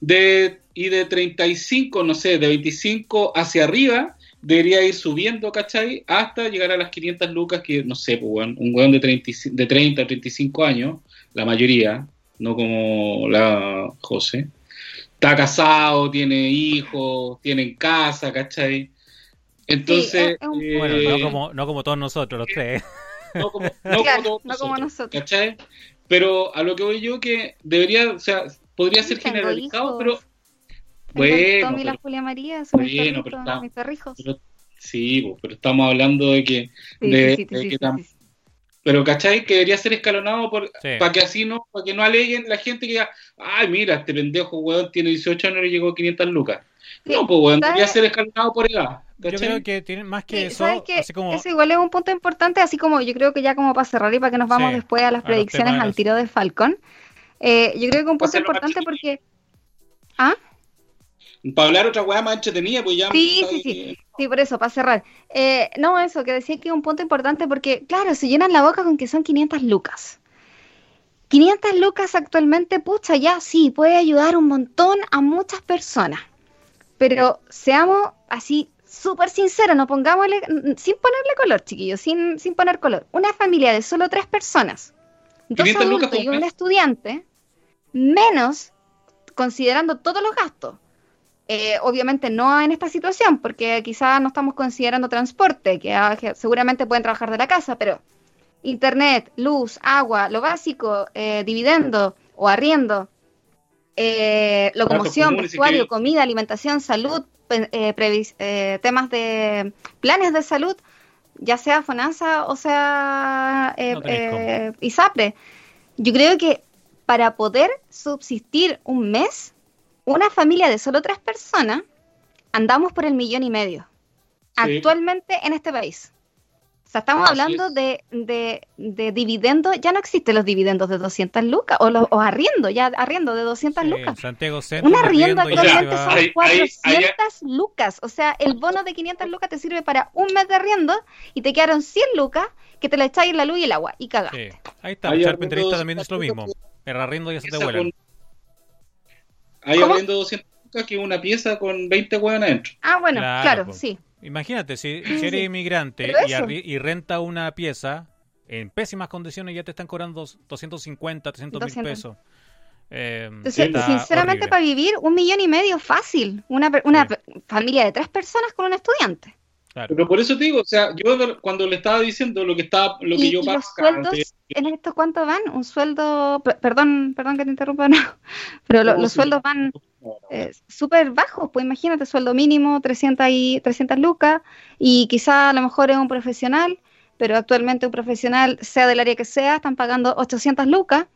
S2: De, y de 35, no sé, de 25 hacia arriba, debería ir subiendo, ¿cachai? Hasta llegar a las 500 lucas, que no sé, pues, un weón de 30, de 30 a 35 años, la mayoría, no como la José, está casado, tiene hijos, tiene casa, ¿cachai? Entonces.
S1: bueno, no eh, como, no como todos nosotros, los tres.
S2: No como, no como, nosotros, ¿cachai? Pero a lo que voy yo, que debería, o sea, podría ser generalizado, pero
S3: bueno, Tommy y la Julia María son bueno, mis, perrijos.
S2: sí, pero estamos hablando de que. pero ¿cachai? Que debería ser escalonado por, para que así no, para que no aleguen la gente que diga, ay, mira, este pendejo, weón, tiene 18 años y llegó a 500 lucas. no, pues, weón, debería ser escalonado por edad.
S1: Yo creo que tiene más que eso. así como...
S3: Eso igual es un punto importante, así como yo creo que ya como para cerrar y para que nos vamos después a las predicciones al tiro de Falcon. Eh, yo creo que un punto importante porque. ¿Ah?
S2: Para hablar otra weá más entretenida, pues ya.
S3: Sí, sí, sí. Sí, por eso, para cerrar. Eh, no, eso, que decía que es un punto importante porque, claro, se llenan la boca con que son 500 lucas. 500 lucas actualmente, pucha, ya sí, puede ayudar un montón a muchas personas. Pero seamos así súper sinceros, no pongámosle, sin ponerle color, chiquillos, sin, sin poner color. Una familia de solo tres personas, dos adultos y un estudiante, menos considerando todos los gastos eh, obviamente no en esta situación, porque quizás no estamos considerando transporte, ah, que, seguramente pueden trabajar de la casa, pero internet, luz, agua, lo básico, eh, dividendo o arriendo, eh, locomoción, vestuario, comida, alimentación, salud, temas de planes de salud, ya sea FONASA o sea ISAPRE. Yo creo que para poder subsistir un mes, una familia de solo tres personas, andamos por el millón y medio. Actualmente en este país. O sea, estamos hablando de, de, de dividendos, ya no existen los dividendos de 200 lucas, o, los, o arriendo, ya arriendo de 200 lucas.
S1: Santiago
S3: Un arriendo actualmente son 400 lucas, o sea, el bono de 500 lucas te sirve para un mes de arriendo y te quedaron 100 lucas que te la echáis en la luz y el agua y cagaste.
S1: Ahí está, Charpenterista también es lo mismo. El arriendo ya se te vuelan.
S2: Ahí abriendo 200 lucas que una pieza con 20 huevos adentro.
S3: Ah, bueno, claro, sí.
S1: Imagínate, si, eres inmigrante y, renta una pieza en pésimas condiciones ya te están cobrando 250, 300 mil pesos.
S3: Eh, sinceramente, para vivir un millón y medio fácil. Una, una familia de tres personas con un estudiante.
S2: Pero por eso te digo, o sea, yo cuando le estaba diciendo lo que estaba, lo que yo
S3: los sueldos en esto cuánto van? Un sueldo, perdón, perdón que te interrumpa, no, pero los sueldos van eh, súper bajos, pues imagínate, sueldo mínimo 300 y 300 lucas y quizá a lo mejor es un profesional, pero actualmente un profesional, sea del área que sea, están pagando 800 lucas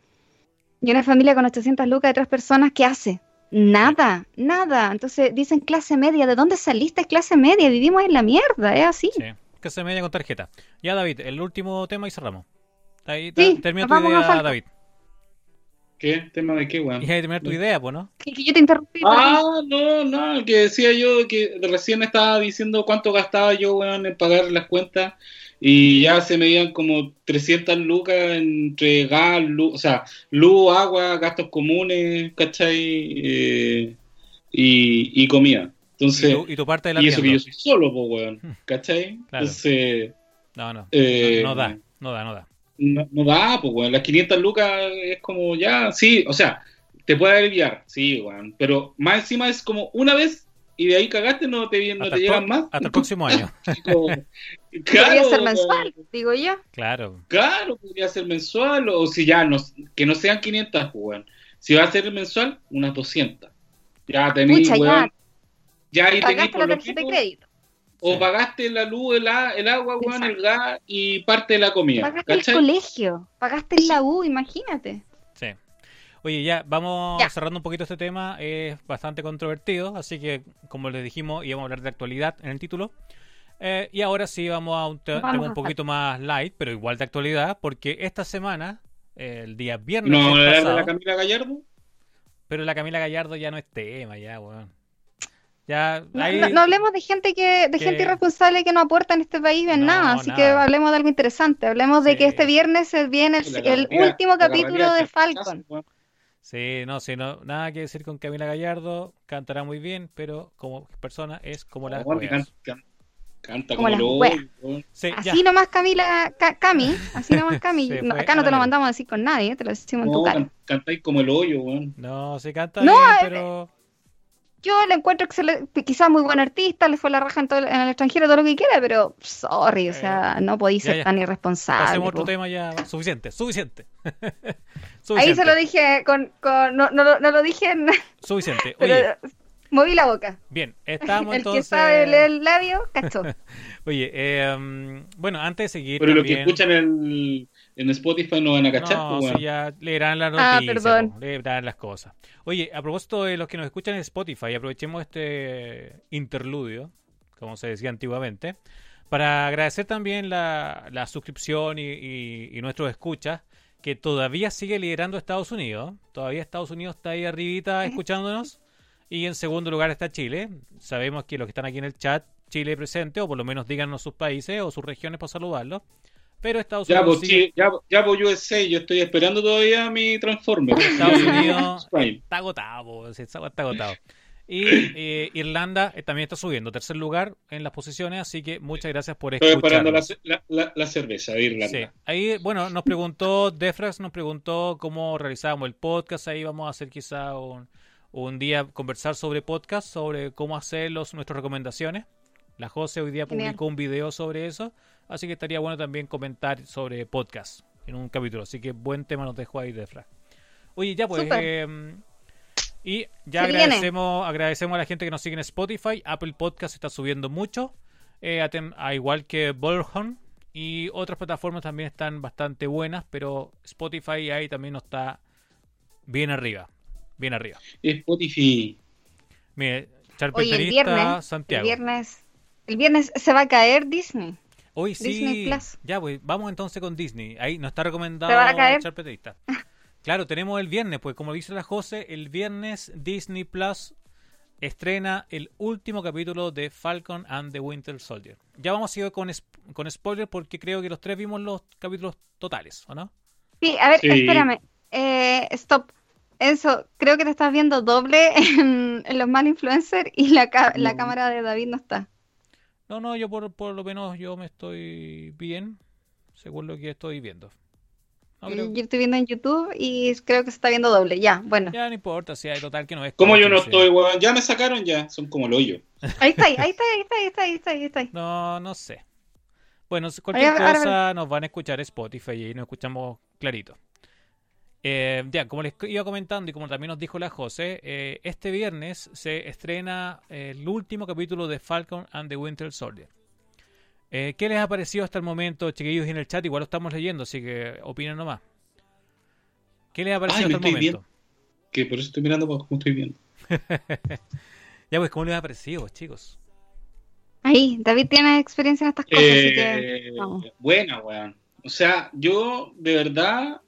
S3: y una familia con 800 lucas de tres personas, ¿qué hace? Nada, nada. Entonces dicen clase media. ¿De dónde saliste clase media? Vivimos en la mierda, es así. Sí,
S1: clase media con tarjeta. Ya, David, el último tema y cerramos. Ahí sí, termina tu idea, David.
S2: ¿Qué? ¿Tema de qué, weón?
S1: Y ahí terminar tu idea, pues, ¿no?
S3: Que, yo te interrumpí.
S2: Ah, no, no, que decía yo que recién estaba diciendo cuánto gastaba yo, weón, en pagar las cuentas y ya se me iban como 300 lucas entre gas, luz, o sea, luz, agua, gastos comunes, ¿cachai? Eh, y, y, comida. Entonces,
S1: ¿Y tu, parte de la
S2: Y eso que yo soy solo, pues, weón, hmm. ¿cachai? Entonces...
S1: No, no, eh, no, da, no da, no da.
S2: No, no da, pues, weón, las 500 lucas es como ya, sí, o sea, te puede aliviar, sí, weón, pero más encima es como una vez y de ahí cagaste, no te, no te llegan más.
S1: Hasta el próximo año.
S3: claro, podría ser mensual, digo yo.
S1: Claro.
S2: Claro, podría ser mensual, o si ya, no, que no sean 500, pues, Si va a ser mensual, unas 200. Ya tenéis, weón. Ya, ahí tenéis por lo de crédito. O pagaste la luz, el, el agua, weón, el gas y parte de la comida.
S3: Pagaste el colegio, pagaste la U, imagínate.
S1: Oye, ya, vamos cerrando un poquito este tema. Es bastante controvertido, así que, como les dijimos, íbamos a hablar de actualidad en el título. Eh, y ahora sí vamos a un tema un poquito más light, pero igual de actualidad, porque esta semana, el día viernes.
S2: ¿No de la Camila Gallardo?
S1: Pero la Camila Gallardo ya no es tema, ya, weón. Ya,
S3: no, hablemos de gente que, de gente irresponsable que no aporta en este país en nada, así que hablemos de algo interesante. Hablemos de que este viernes viene el, el último capítulo de Falcon.
S1: Sí, no, sí, no, nada que decir con Camila Gallardo, cantará muy bien, pero como persona es como la
S2: canta como, como
S3: así nomás Camila, Cami, así nomás Cami. acá no te lo mandamos a decir con nadie, te lo decimos en tu cara.
S2: cantáis como el hoyo, weón.
S1: No, se canta bien, eh, pero
S3: yo le encuentro que quizás muy buen artista, le fue la raja en, todo, en, el extranjero, todo lo que quiera, pero sorry, o sea, no podéis ser tan irresponsable.
S1: Hacemos otro tema ya, suficiente, suficiente.
S3: Ahí se lo dije, con, con no, no, no, lo dije en...
S1: Suficiente, oye.
S3: moví la boca.
S1: Bien, estamos
S3: entonces... El que sabe leer el labio, cachó.
S1: oye, eh, bueno, antes de seguir
S2: Pero lo que escuchan en en Spotify no van a cachar.
S1: No, pues, ya leerán las ah, noticias, ah, leerán las cosas. Oye, a propósito de los que nos escuchan en Spotify, aprovechemos este interludio, como se decía antiguamente, para agradecer también la, la suscripción y, y, nuestros escuchas, que todavía sigue liderando Estados Unidos. Todavía Estados Unidos está ahí arribita escuchándonos. Y en segundo lugar está Chile. Sabemos que los que están aquí en el chat, Chile presente, o por lo menos díganos sus países o sus regiones para saludarlos. Pero Estados
S2: ya,
S1: Unidos.
S2: Pues, ya, ya pues USA, yo estoy esperando todavía mi Transformer.
S1: Estados Unidos está agotado, está agotado. Y eh, Irlanda eh, también está subiendo, tercer lugar en las posiciones, así que muchas gracias por
S2: escuchar. Estoy esperando la, la, cerveza de Irlanda. Sí.
S1: Ahí, bueno, nos preguntó, Defrax nos preguntó cómo realizábamos el podcast, ahí vamos a hacer quizá un, un día conversar sobre podcast, sobre cómo hacer los, nuestras recomendaciones. La José hoy día publicó un video sobre eso. Así que estaría bueno también comentar sobre podcast en un capítulo. Así que buen tema nos dejó ahí de Fra. Oye, ya pues. Y ya agradecemos, agradecemos a la gente que nos sigue en Spotify. Apple Podcast está subiendo mucho. Eh, a, igual que Bullhorn. Y otras plataformas también están bastante buenas. Pero Spotify ahí también nos está bien arriba. Bien arriba.
S2: Spotify.
S1: Mire, Oye, el viernes,
S3: Santiago. El viernes, el viernes se va a caer Disney.
S1: Hoy sí. Ya, pues vamos entonces con Disney. Ahí nos está recomendado Charpetista. Claro, tenemos el viernes, pues como dice la José, el viernes Disney Plus estrena el último capítulo de Falcon and the Winter Soldier. Ya vamos a ir con, con spoilers porque creo que los tres vimos los capítulos totales, ¿o no?
S3: Sí, a ver, espérame. Eh, stop. Enzo, creo que te estás viendo doble en, los mal influencers y la, la cámara de David no está.
S1: No, no, yo por, por lo menos yo me estoy bien, según lo que estoy viendo.
S3: Yo estoy viendo en YouTube y creo que se está viendo doble. Ya, bueno.
S1: Ya no importa, si hay total que no es.
S2: Como yo no estoy, weón? Ya me sacaron ya. Son como el hoyo.
S3: Ahí está, ahí está, ahí está, ahí está, ahí está, ahí está.
S1: No, no sé. Bueno, cualquier cosa nos van a escuchar Spotify y nos escuchamos clarito. Eh, ya, como les iba comentando y como también nos dijo la José, eh, este viernes se estrena el último capítulo de Falcon and the Winter Soldier. Eh, ¿Qué les ha parecido hasta el momento, chiquillos, en el chat? Igual lo estamos leyendo, así que opinen nomás. ¿Qué les ha parecido hasta el momento?
S2: Que por eso estoy mirando cómo estoy viendo.
S1: ya, pues, ¿cómo les ha parecido, chicos?
S3: Ahí, David tiene experiencia en estas cosas, así que.
S2: Buena, weón. O sea, yo de verdad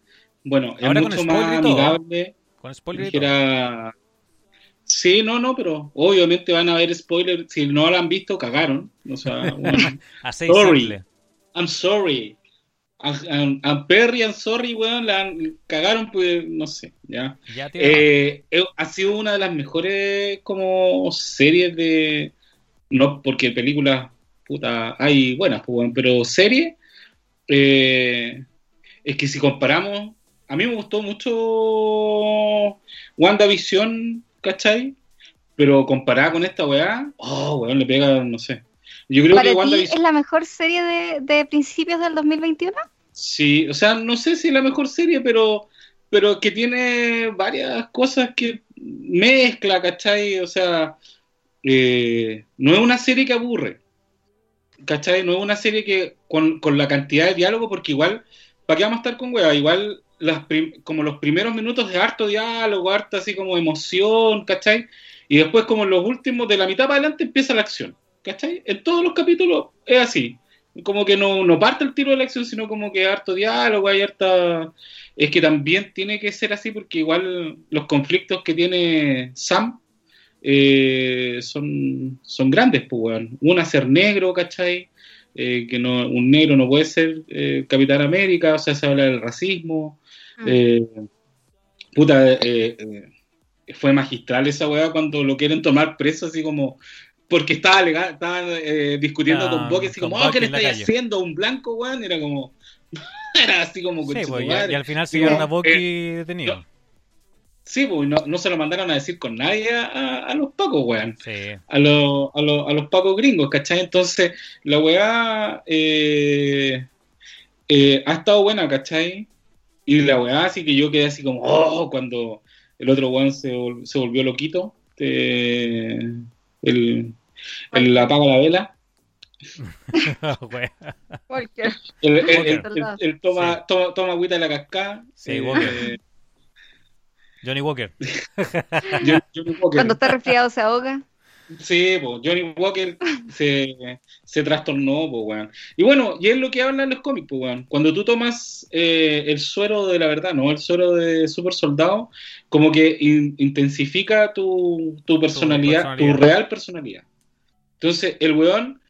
S2: bueno, es mucho más amigable.
S1: Con spoiler.
S2: Sí, no, no, pero obviamente van a haber spoilers. Si no lo han visto, cagaron. O sea, bueno, sorry. I'm sorry. A, Perry, I'm sorry, weón, la cagaron, pues, no sé, ya. Eh, eh, ha sido una de las mejores como series de... No, porque películas, puta, hay buenas, pues, pero serie, eh, es que si comparamos a mí me gustó mucho WandaVision, ¿cachai? pero comparada con esta weá, oh, weón, le pega, no sé. Yo creo
S3: ¿Para que es la mejor serie de, de principios del 2021?
S2: Sí, o sea, no sé si es la mejor serie, pero, pero que tiene varias cosas que mezcla, ¿cachai? O sea, eh, no es una serie que aburre, ¿cachai? No es una serie que con, la cantidad de diálogo, porque igual, ¿para qué vamos a estar con weá? Igual las como los primeros minutos de harto diálogo, harta así como emoción, ¿cachai? Y después como en los últimos, de la mitad para adelante empieza la acción, ¿cachai? En todos los capítulos es así. Como que no, parte el tiro de la acción, sino como que harto diálogo, hay harta... Es que también tiene que ser así porque igual los conflictos que tiene Sam eh, son, son grandes, pues, weón. Una ser negro, ¿cachai? Eh, que no, un negro no puede ser eh, Capitán América, o sea, se habla del racismo. Mm. puta, fue magistral esa weá cuando lo quieren tomar preso, así como. Porque estaba, legal, estaba discutiendo con Bucky, así como, oh, ¿qué le estáis haciendo? ¿Un blanco, weón? Era como. era así como.
S1: Sí, pues, y, al final siguieron a Bucky detenido.
S2: Sí, pues no, no, se lo mandaron a decir con nadie a, los pacos, weón. A, los, a, los, a los pacos gringos, ¿cachai? Entonces, la weá eh, eh, ha estado buena, ¿cachai? Y la weá, así que yo quedé así como, oh, cuando el otro weón se, se volvió loquito, el, el apaga la vela. el, el, toma, toma, toma agüita de la cascada.
S1: Sí, eh, Johnny Walker.
S3: Cuando está resfriado se ahoga.
S2: Sí, pues Johnny Walker se, se trastornó, pues, weón. Y bueno, y es lo que hablan los cómics, pues, weón. Cuando tú tomas eh, el suero de la verdad, ¿no? El suero de super soldado, como que intensifica tu, tu, personalidad, tu, real personalidad. Entonces, el weón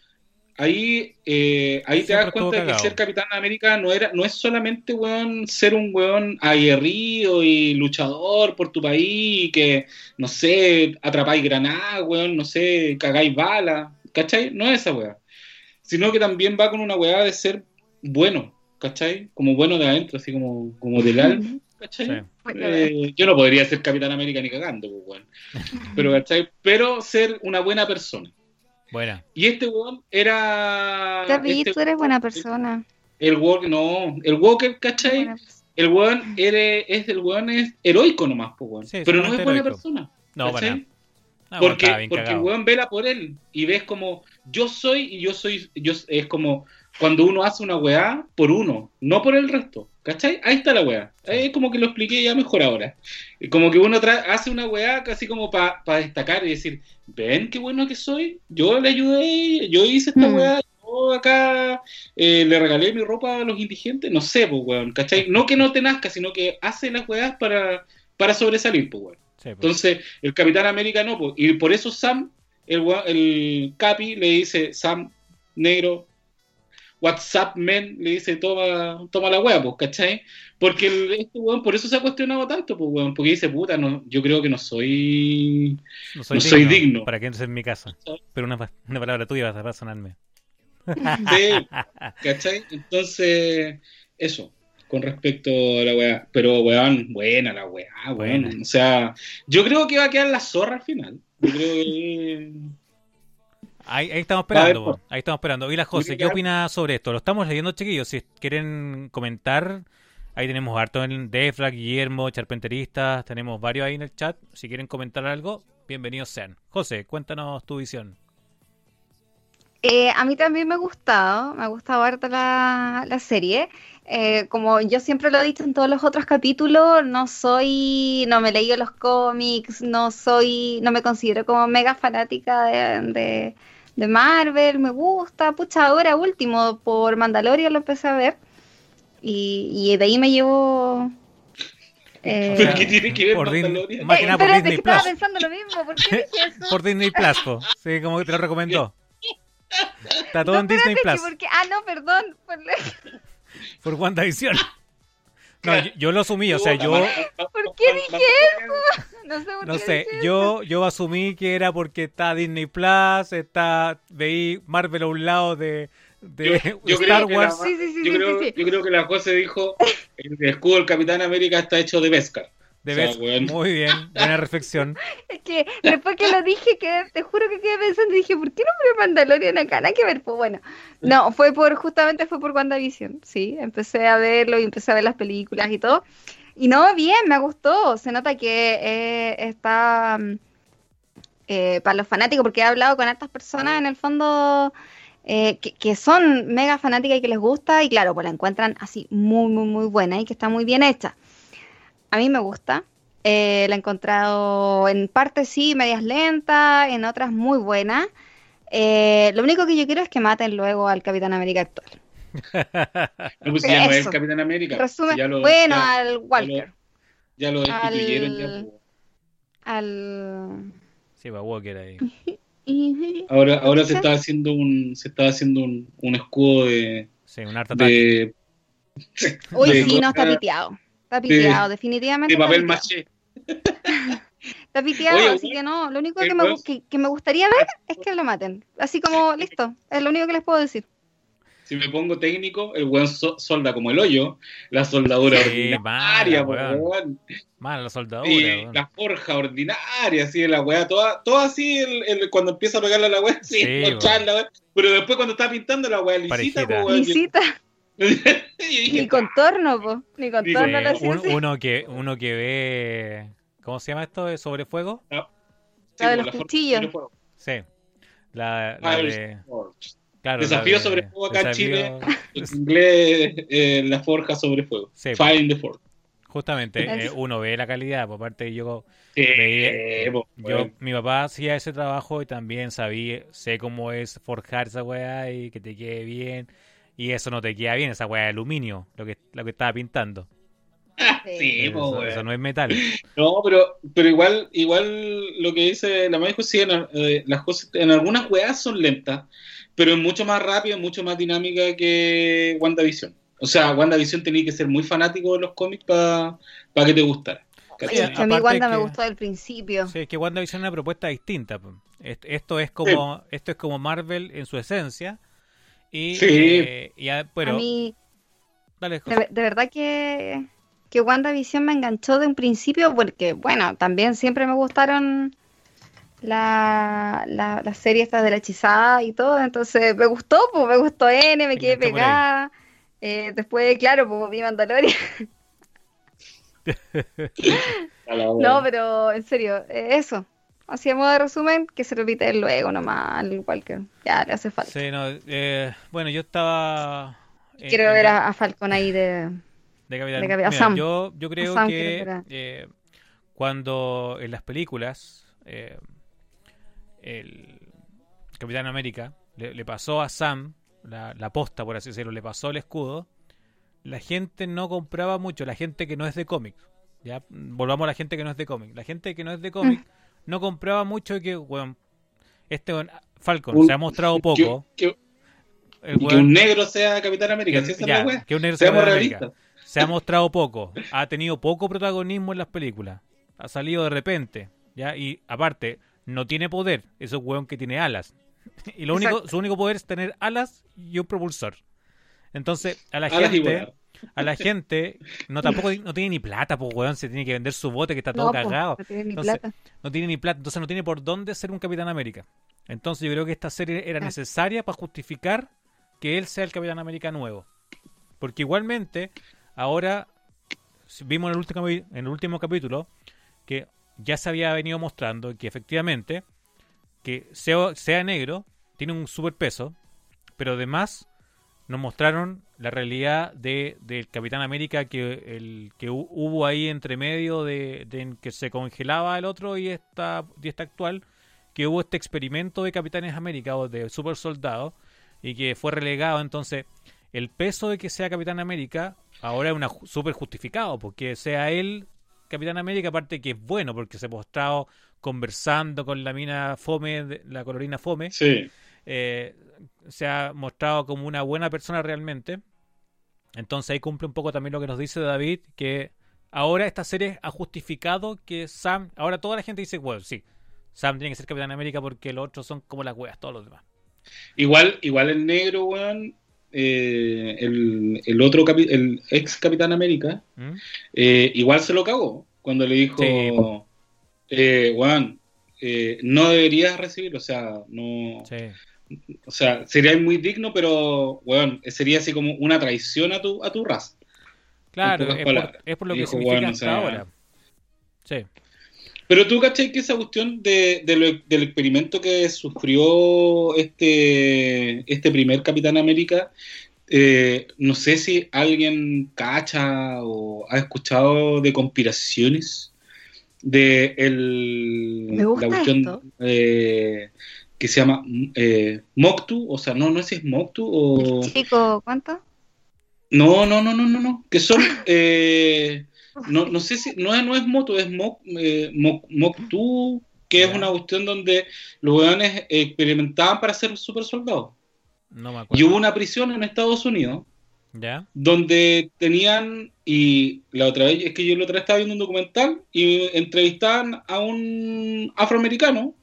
S2: ahí, eh, ahí te das cuenta de que ser Capitán América no era, no es solamente weón, ser un weón aguerrido y luchador por tu país y que, no sé, atrapáis granadas, weón, no sé, cagáis balas, ¿cachai? No es esa weá. Sino que también va con una weá de ser bueno, ¿cachai? Como bueno de adentro, así como, como del alma. ¿cachai? Eh, yo no podría ser Capitán América ni cagando, pues, weón. Pero, ¿cachai? Pero ser una buena persona. Y este weón era.
S3: David, este tú eres buena persona.
S2: El Walker, no, el Walker, ¿cachai? El weón es, el weón es heroico nomás, pues, pero no es buena persona. No, ¿cachai? porque, porque el weón vela por él y ves como yo soy y yo soy, yo es como cuando uno hace una weá por uno, no por el resto. ¿Cachai? Ahí está la weá. Es como que lo expliqué ya mejor ahora. Como que uno hace una weá casi como para destacar y decir, ven qué bueno que soy, yo le ayudé, yo hice esta mm. weá, yo acá eh, le regalé mi ropa a los indigentes, no sé, pues weón, ¿cachai? No que no te nazca, sino que hace las weas para, para sobresalir, pues weón. Pues. Entonces, el Capitán América no, pues, y por eso Sam, el, el Capi, le dice, Sam, negro, WhatsApp men le dice toma, toma la weá, pues, ¿cachai? Porque el, este weón por eso se ha cuestionado tanto, pues weón, porque dice, puta, no, yo creo que no soy no soy, digno,
S1: Para que entres en mi casa. Pero una, una palabra tuya va a razonarme.
S2: Sí, ¿cachai? Entonces, eso, con respecto a la weá. Pero weón, buena la weá, buena. O sea, yo creo que va a quedar la zorra al final. Yo creo que
S1: Ahí, estamos esperando, ahí estamos esperando. Y la José, ¿qué opina sobre esto? Lo estamos leyendo, chiquillos. Si quieren comentar, ahí tenemos harto en Defra, Guillermo, Charpenteristas, tenemos varios ahí en el chat. Si quieren comentar algo, bienvenidos sean. José, cuéntanos tu visión.
S3: Eh, a mí también me ha gustado, me ha gustado harto la, la serie. Eh, como yo siempre lo he dicho en todos los otros capítulos, no soy, no me he leído los cómics, no soy, no me considero como mega fanática de de Marvel, me gusta, pucha, ahora último, por Mandalorian lo empecé a ver, y, de ahí me llevo...
S2: Eh, ¿Pero qué tiene que ver por
S3: Mandalorian? Más que nada por eh, Disney Plus. estaba pensando lo mismo, ¿por qué dije eso?
S1: por Disney Plus, sí, como que te lo recomendó. Está todo en Disney Plus.
S3: Porque, ah, no, perdón. Por,
S1: por WandaVision. No, yo, lo asumí, o sea, yo...
S3: ¿Por qué dije eso? No sé,
S1: no sé yo, yo asumí que era porque está Disney Plus, está veí Marvel a un lado de, de Star Wars.
S2: yo, creo, yo creo que la José dijo, el escudo del Capitán América está hecho de Beskar.
S1: Muy bien, buena reflexión.
S3: es que después que lo dije, que te juro que quedé pensando y dije, ¿por qué no veo Mandalorian acá? Nada que ver, pues bueno. No, fue por, justamente fue por WandaVision, sí. Empecé a verlo y empecé a ver las películas y todo. Y no, bien, me gustó. Se nota que eh, está mm, eh, para los fanáticos, porque he hablado con estas personas en el fondo eh, que, son mega fanáticas y que les gusta, y claro, pues la encuentran así muy, muy, muy buena y que está muy bien hecha. A mí me gusta. la he encontrado en partes sí, medias lentas, en otras muy buenas. lo único que yo quiero es que maten luego al Capitán América actual.
S2: No, pues ya no es el Capitán América.
S3: bueno, al Walker.
S2: Ya lo, destituyeron. Ya,
S3: pues. al...
S1: Sí, va Walker ahí.
S2: ahora ahora se está haciendo un se está haciendo un, un escudo de...
S1: Sí, un art de,
S3: Uy, sí, no, está piteado. Está piteado, definitivamente.
S2: De papel maché.
S3: Está piteado, así que no. Lo único que me, que, que me, gustaría ver es que lo maten. Así como, listo. Es lo único que les puedo decir
S2: si me pongo técnico, el weón solda como el hoyo, la soldadura ordinaria, weón.
S1: Mala la soldadura.
S2: Sí, la forja ordinaria, así, la weá, toda, toda así, el, cuando empieza a pegarle a la weá, sí, weá. Pero después cuando está pintando la weá, lisita,
S3: po, Lisita. Ni contorno, po. Ni contorno la
S1: uno, que, uno que ve. ¿Cómo se llama esto? ¿Sobre fuego?
S3: Ah, la de los cuchillos.
S1: Sí. La, la de.
S2: Desafío sobre fuego acá en Chile, en inglés eh, la forja sobre fuego. Sí, Fire in the Forge.
S1: Justamente, eh, uno ve la calidad, por parte yo veía, yo, mi papá hacía ese trabajo y también sabía, sé cómo es forjar esa weá y que te quede bien, y eso no te queda bien, esa weá de aluminio, lo que, lo que estaba pintando.
S2: Sí,
S1: eso, no es metal.
S2: No, pero, pero igual, igual lo que dice la maestra sí, en, eh, las cosas, en algunas weas son lentas, pero es mucho más rápida, mucho más dinámica que WandaVision. O sea, WandaVision tenía que ser muy fanático de los cómics para que te gustara.
S3: a mí Wanda me gustó del principio.
S1: Sí, es que WandaVision es una propuesta distinta. Esto es como esto es como Marvel en su esencia. Y,
S2: sí.
S1: Eh, a,
S3: mí, de, de, verdad que, que WandaVision me enganchó de un principio porque, bueno, también siempre me gustaron la, la, serie esta de la hechizada y todo, entonces me gustó, pues me gustó N, me quedé pegada. Eh, después, claro, pues vi Mandalorian. no, pero en serio, eh, eso. Así a modo de resumen, que se repite luego nomás, al igual que ya le hace falta.
S1: Sí, no, eh, bueno, yo estaba...
S3: Quiero ver a, Falcon ahí de...
S1: De Capitán. yo, yo creo que cuando en las películas el Capitán América le, pasó a Sam la, la, posta, por así decirlo, le pasó el escudo, la gente no compraba mucho, la gente que no es de cómics. Ya, volvamos a la gente que no es de cómic. La gente que no es de cómic mm. no compraba mucho que, bueno, este Falcon se ha mostrado poco.
S2: Que, un negro sea Capitán América,
S1: que, un negro sea Capitán América. Se ha mostrado poco, ha tenido poco protagonismo en las películas, ha salido de repente, ya y aparte no tiene poder, es un weón que tiene alas. Y lo único, su único poder es tener alas y un propulsor. Entonces, a la gente, a la gente, no tampoco no tiene ni plata, pues weón, se tiene que vender su bote que está todo cagado.
S3: No tiene ni plata.
S1: No tiene ni plata, entonces no tiene por dónde ser un Capitán América. Entonces yo creo que esta serie era necesaria para justificar que él sea el Capitán América nuevo. Porque igualmente, ahora vimos en el último, en el último capítulo que ya se había venido mostrando que efectivamente que sea, sea negro tiene un superpeso, pero además nos mostraron la realidad de, del Capitán América que el que hubo ahí entre medio de, de, que se congelaba el otro y esta, y esta actual que hubo este experimento de Capitanes América o de super soldados y que fue relegado. Entonces el peso de que sea Capitán América ahora es una super justificado porque sea él Capitán América, aparte que es bueno porque se ha mostrado conversando con la mina Fome, la colorina Fome.
S2: Sí.
S1: Eh, se ha mostrado como una buena persona realmente. Entonces ahí cumple un poco también lo que nos dice David, que ahora esta serie ha justificado que Sam, ahora toda la gente dice, bueno, sí, Sam tiene que ser Capitán América porque los otros son como las weas, todos los demás.
S2: Igual, igual el negro, weón, eh, el, el, otro el ex Capitán América, ¿Mm? eh, igual se lo cagó. cuando le dijo, eh, Juan, eh, no deberías recibirlo, o sea, no... O sea, sería muy digno, pero, sería así como una traición a tu, a tu raza.
S1: Claro, es por, lo que significa hasta ahora. Sí.
S2: Pero tú, ¿cachai? Que esa cuestión de, del experimento que sufrió este, este primer Capitán América, eh, no sé si alguien cacha o ha escuchado de conspiraciones de el,
S3: Me gusta la cuestión
S2: eh, que se llama eh, Moctu, o sea, no, no sé si es Moctu o...
S3: chico, ¿cuánto?
S2: No, no, no, no, no, no, que son... Eh, no, no sé si, no es, no es Motu, es Moc, eh, Moctu, que es una cuestión donde los weones experimentaban para ser super soldados. No me acuerdo. Y hubo una prisión en Estados Unidos donde tenían, y la otra vez, es que yo la otra vez estaba viendo un documental y entrevistaban a un afroamericano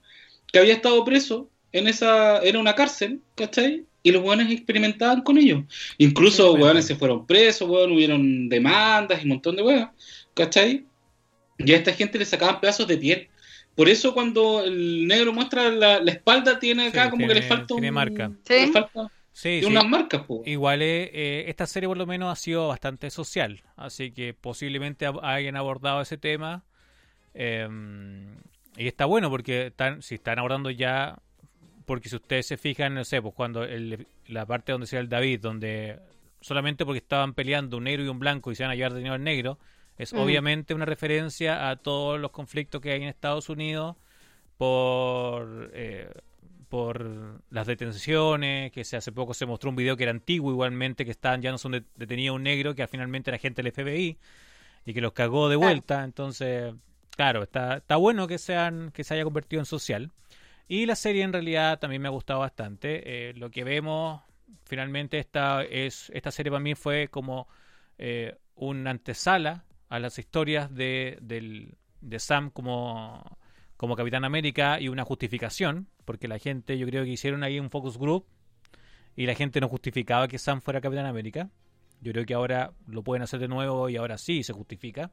S2: que había estado preso en esa, era una cárcel, ¿cachai? Y los weones experimentaban con ellos. Incluso weones se fueron presos, weón, hubieron demandas y un montón de weones, ¿cachai? Y a esta gente le sacaban pedazos de piel. Por eso cuando el negro muestra la, espalda, tiene acá como que le falta
S1: tiene marca.
S2: ¿Sí? Le falta sí, unas marcas.
S1: Igual eh, eh, esta serie por lo menos ha sido bastante social, así que posiblemente hayan abordado ese tema. Eh, y está bueno porque están, si están abordando ya, porque si ustedes se fijan, no sé, pues cuando la parte donde sea el David, donde solamente porque estaban peleando un negro y un blanco y se van a llevar dinero al negro, es mm. obviamente una referencia a todos los conflictos que hay en Estados Unidos por, eh, por las detenciones, que hace poco se mostró un video que era antiguo igualmente, que estaban ya no son detenidos un negro, que finalmente era gente del FBI y que los cagó de vuelta, entonces claro, está, está bueno que, sean, que se haya convertido en social. Y la serie en realidad también me ha gustado bastante. Eh, lo que vemos, finalmente, esta, es, esta serie para mí fue como eh, una antesala a las historias de, del, de Sam como, como Capitán América y una justificación, porque la gente, yo creo que hicieron ahí un focus group y la gente no justificaba que Sam fuera Capitán América. Yo creo que ahora lo pueden hacer de nuevo y ahora sí se justifica.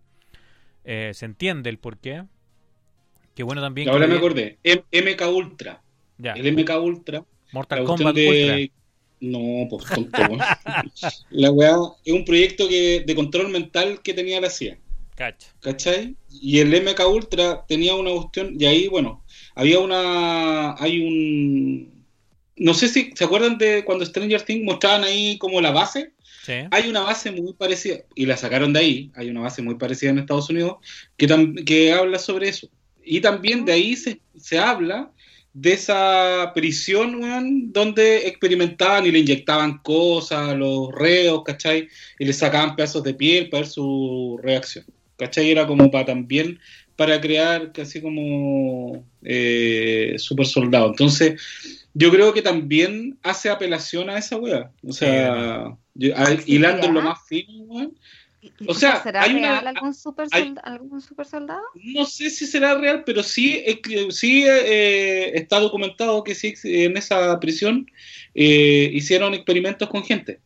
S1: Eh, se entiende el porqué. Qué bueno también.
S2: Ahora me acordé. MK Ultra. El MK Ultra.
S1: Mortal Kombat Ultra.
S2: No, pues tonto. la weá es un proyecto que, de control mental que tenía la CIA.
S1: Cacha.
S2: ¿Cachai? Y el MK Ultra tenía una cuestión, y ahí, bueno, había una. Hay un. No sé si se acuerdan de cuando Stranger Things mostraban ahí como la base hay una base muy parecida, y la sacaron de ahí, hay una base muy parecida en Estados Unidos que, que habla sobre eso. Y también de ahí se, se habla de esa prisión, donde experimentaban y le inyectaban cosas a los reos, ¿cachai? Y le sacaban pedazos de piel para ver su reacción, ¿cachai? Era como para también, para crear casi como eh, super soldado. Entonces, yo creo que también hace apelación a esa weá. O sea, hilando en lo más fino,
S3: O sea, ¿será hay real algún, super algún super soldado?
S2: No sé si será real, pero sí, sí eh, está documentado que sí en esa prisión eh, hicieron experimentos con gente.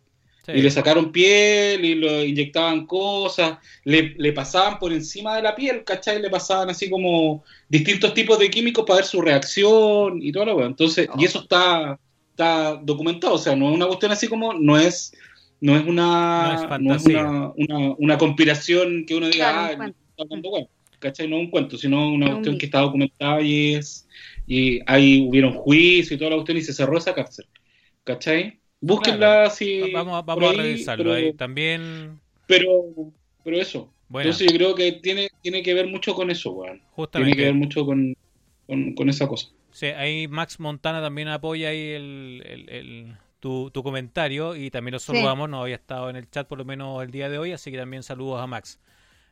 S2: Y le sacaron piel y le inyectaban cosas, le, pasaban por encima de la piel, ¿cachai? Le pasaban así como distintos tipos de químicos para ver su reacción y todo lo Entonces, y eso está, está documentado, o sea, no es una cuestión así como, no es, no es una, no es, una, una, conspiración que uno diga, ah, está bueno, ¿cachai? No es un cuento, sino una cuestión que está documentada y es, y ahí hubieron juicio y toda la cuestión y se cerró esa cárcel, ¿cachai? Búsquenla si.
S1: Vamos, vamos a revisarlo ahí también.
S2: Pero, pero eso. Entonces yo creo que tiene, tiene que ver mucho con eso, weón. Justamente. Tiene que ver mucho con, con, esa cosa.
S1: Sí, ahí Max Montana también apoya ahí el, el, tu, tu, comentario y también lo saludamos, no había estado en el chat por lo menos el día de hoy, así que también saludos a Max.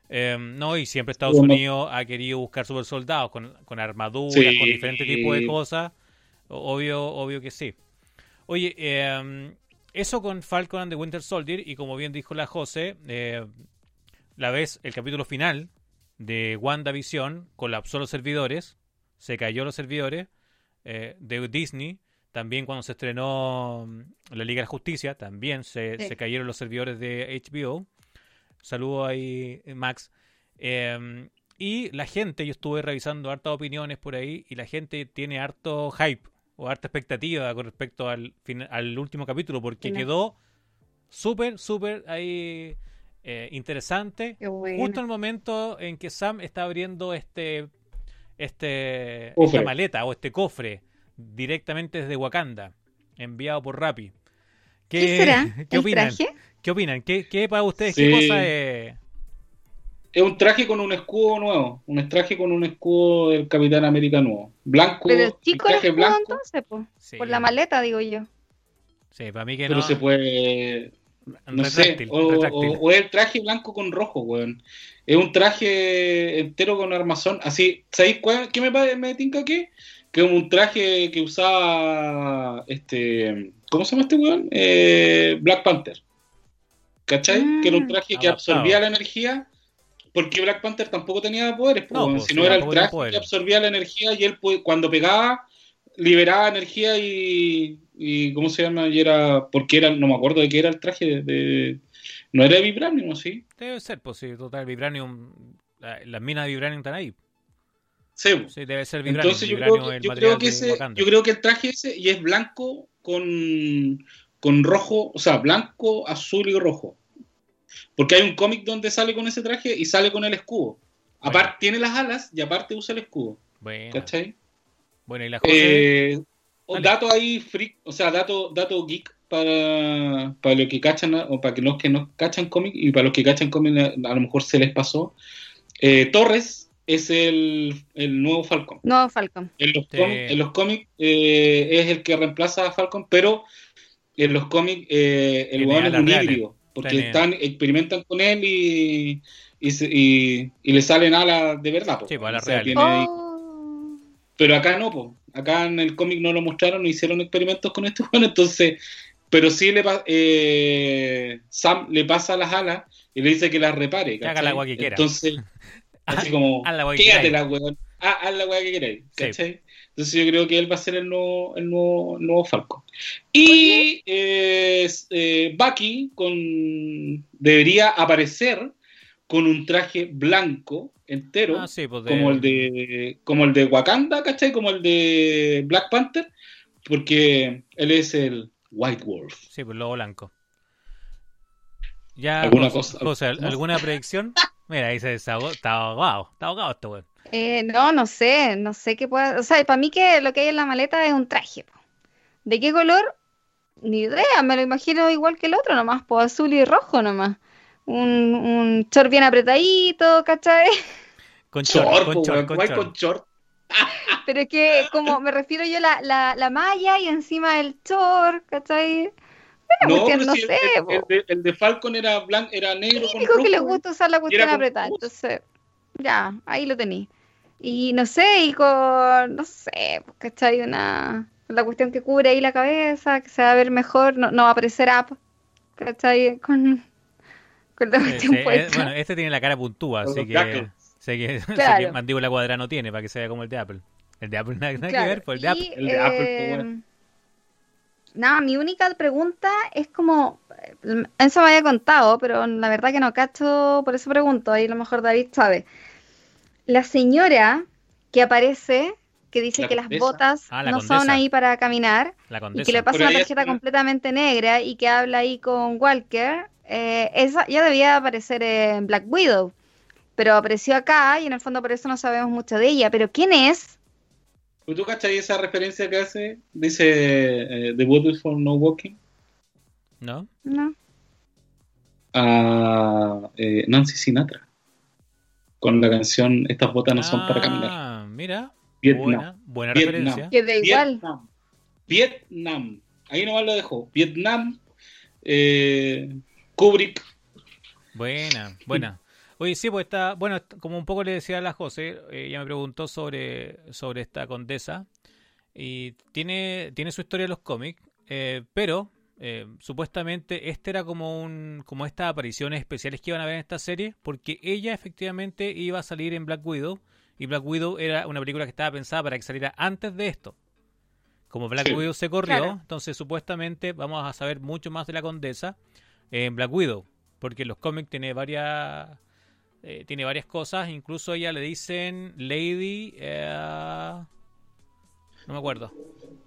S1: Eh, no, y siempre Estados Unidos ha querido buscar super soldados con, con armaduras, con diferentes tipos de cosas. Obvio, obvio que sí. Oye, em, eso con Falcon and the Winter Soldier, y como bien dijo la José, eh, la vez, el capítulo final de WandaVision colapsó los servidores, se cayó los servidores eh, de Disney. También cuando se estrenó mm, la Liga de la Justicia, también se, cayeron los servidores de HBO. Saludo ahí, Max. Em, y la gente, yo estuve revisando hartas opiniones por ahí y la gente tiene harto hype o harta expectativa con respecto al, al último capítulo porque quedó súper, súper ahí eh, interesante. Justo en el momento en que Sam está abriendo este, este esta maleta o este cofre directamente desde Wakanda, enviado por Rappi.
S3: ¿Qué, será?
S1: ¿Qué opinan? ¿Qué opinan? ¿Qué, para ustedes? ¿Qué cosa es?
S2: Es un traje con un escudo nuevo, un traje con un escudo del Capitán América nuevo. Blanco.
S3: Pero el chico el traje blanco. entonces, por la maleta, digo yo.
S1: Sí, para mí que
S2: no. Pero se puede no sé, o, es el traje blanco con rojo, weón. Es un traje entero con armazón. Así, ¿sabéis cuál? ¿Qué me, me tinca aquí? Que es un traje que usaba este. ¿Cómo se llama este weón? Eh, Black Panther. ¿Cachai? que era un mm. traje que absorbía la energía. Porque Black Panther tampoco tenía poderes, pues, si no era el traje que absorbía la energía y él cuando pegaba liberaba energía y, y ¿cómo se llama? Y era, porque era, no me acuerdo de qué era el traje de, no era de Vibranium, ¿sí?
S1: Debe ser, pues sí, total, Vibranium, las minas de Vibranium están ahí.
S2: Sí,
S1: sí debe ser Vibranium.
S2: Entonces yo, creo, que, ese, yo creo que el traje ese y es blanco con, con rojo, o sea, blanco, azul y rojo. Porque hay un cómic donde sale con ese traje y sale con el escudo. Aparte, tiene las alas y aparte usa el escudo. Bueno. ¿Cachai?
S1: Bueno, y la José...
S2: Eh, dato ahí freak, o sea, dato, dato geek para, para los que cachan, o para los que no cachan cómic, y para los que cachan cómic a, lo mejor se les pasó. Eh, Torres es el, el, nuevo Falcon.
S3: Nuevo Falcon.
S2: En los cómics eh, es el que reemplaza a Falcon, pero en los cómics eh, el weón es un híbrido, porque están, experimentan con él y, y, y, le salen alas de verdad.
S1: Sí, pues, a
S3: oh.
S2: Pero acá no, pues Acá en el cómic no lo mostraron, no hicieron experimentos con este bueno, entonces, pero sí le eh, Sam le pasa las alas y le dice que las repare.
S1: Que haga la agua que quiera.
S2: Entonces, así como, quédate la weón, haz la weá que queráis, Entonces yo creo que él va a ser el nuevo, el nuevo, nuevo Falcon. Y eh, Bucky con, debería aparecer con un traje blanco entero, ah, pues como el de como el de Wakanda, ¿cachai? Como el de Black Panther, porque él es el White Wolf.
S1: Sí, pues lobo blanco. Ya,
S2: ¿Alguna cosa?
S1: ¿alguna predicción? Mira, ahí se desahogó. Está ahogado, está ahogado este weón.
S3: Eh, no, no sé, no sé qué pueda. O sea, para mí que lo que hay en la maleta es un traje. ¿De qué color? Ni idea, me lo imagino igual que el otro, nomás, pues azul y rojo nomás. Un, un short bien apretadito, ¿cachai?
S1: Con short, con short,
S2: con short.
S3: Pero es que, como me refiero yo, la, la, la malla y encima el short, ¿cachai?
S2: no, no sé. El, de, el, de, Falcon era blanco, era negro.
S3: con dijo que le gusta usar la cuestión apretada, entonces, ya, ahí lo tení. Y no sé, y con, no sé, ¿cachai? Una, la cuestión que cubre ahí la cabeza, que se va a ver mejor, no, no va a aparecer up, ¿cachai? Con, con la cuestión puesta.
S1: bueno, este tiene la cara puntúa, así que... Sé que, claro. mandíbula cuadrada no tiene para que sea como el de Apple. El de Apple nada, que ver, pues el de Apple.
S2: El de Apple, eh,
S3: Nada, mi única pregunta es como, eso me había contado, pero la verdad que no cacho, por eso pregunto, ahí a lo mejor David sabe. La señora que aparece, que dice que las botas ah, no son ahí para caminar, y que le pasa una tarjeta completamente negra y que habla ahí con Walker, eh, esa ya debía aparecer en Black Widow pero apareció acá y en el fondo por eso no sabemos mucho de ella. Pero ¿quién es?
S2: ¿Tú cachai esa referencia que hace? Dice eh, The Boot for No Walking.
S1: ¿No?
S3: No.
S2: A eh, Nancy Sinatra. Con la canción Estas botas no son para caminar.
S1: Ah, mira. Vietnam. Buena, referencia.
S3: Que da igual.
S2: Vietnam. Ahí nomás lo dejo. Vietnam. Eh, Kubrick.
S1: Buena, buena. Oye, sí, pues está, bueno, como un poco le decía a la José, eh, ella me preguntó sobre, sobre esta condesa y tiene, tiene su historia en los cómics, eh, pero eh, supuestamente este era como un como estas apariciones especiales que iban a ver en esta serie, porque ella efectivamente iba a salir en Black Widow y Black Widow era una película que estaba pensada para que saliera antes de esto. Como Black Widow se corrió, entonces supuestamente vamos a saber mucho más de la condesa en Black Widow, porque los cómics tiene varias Eh, tiene varias cosas, incluso ella le dicen Lady... no me acuerdo.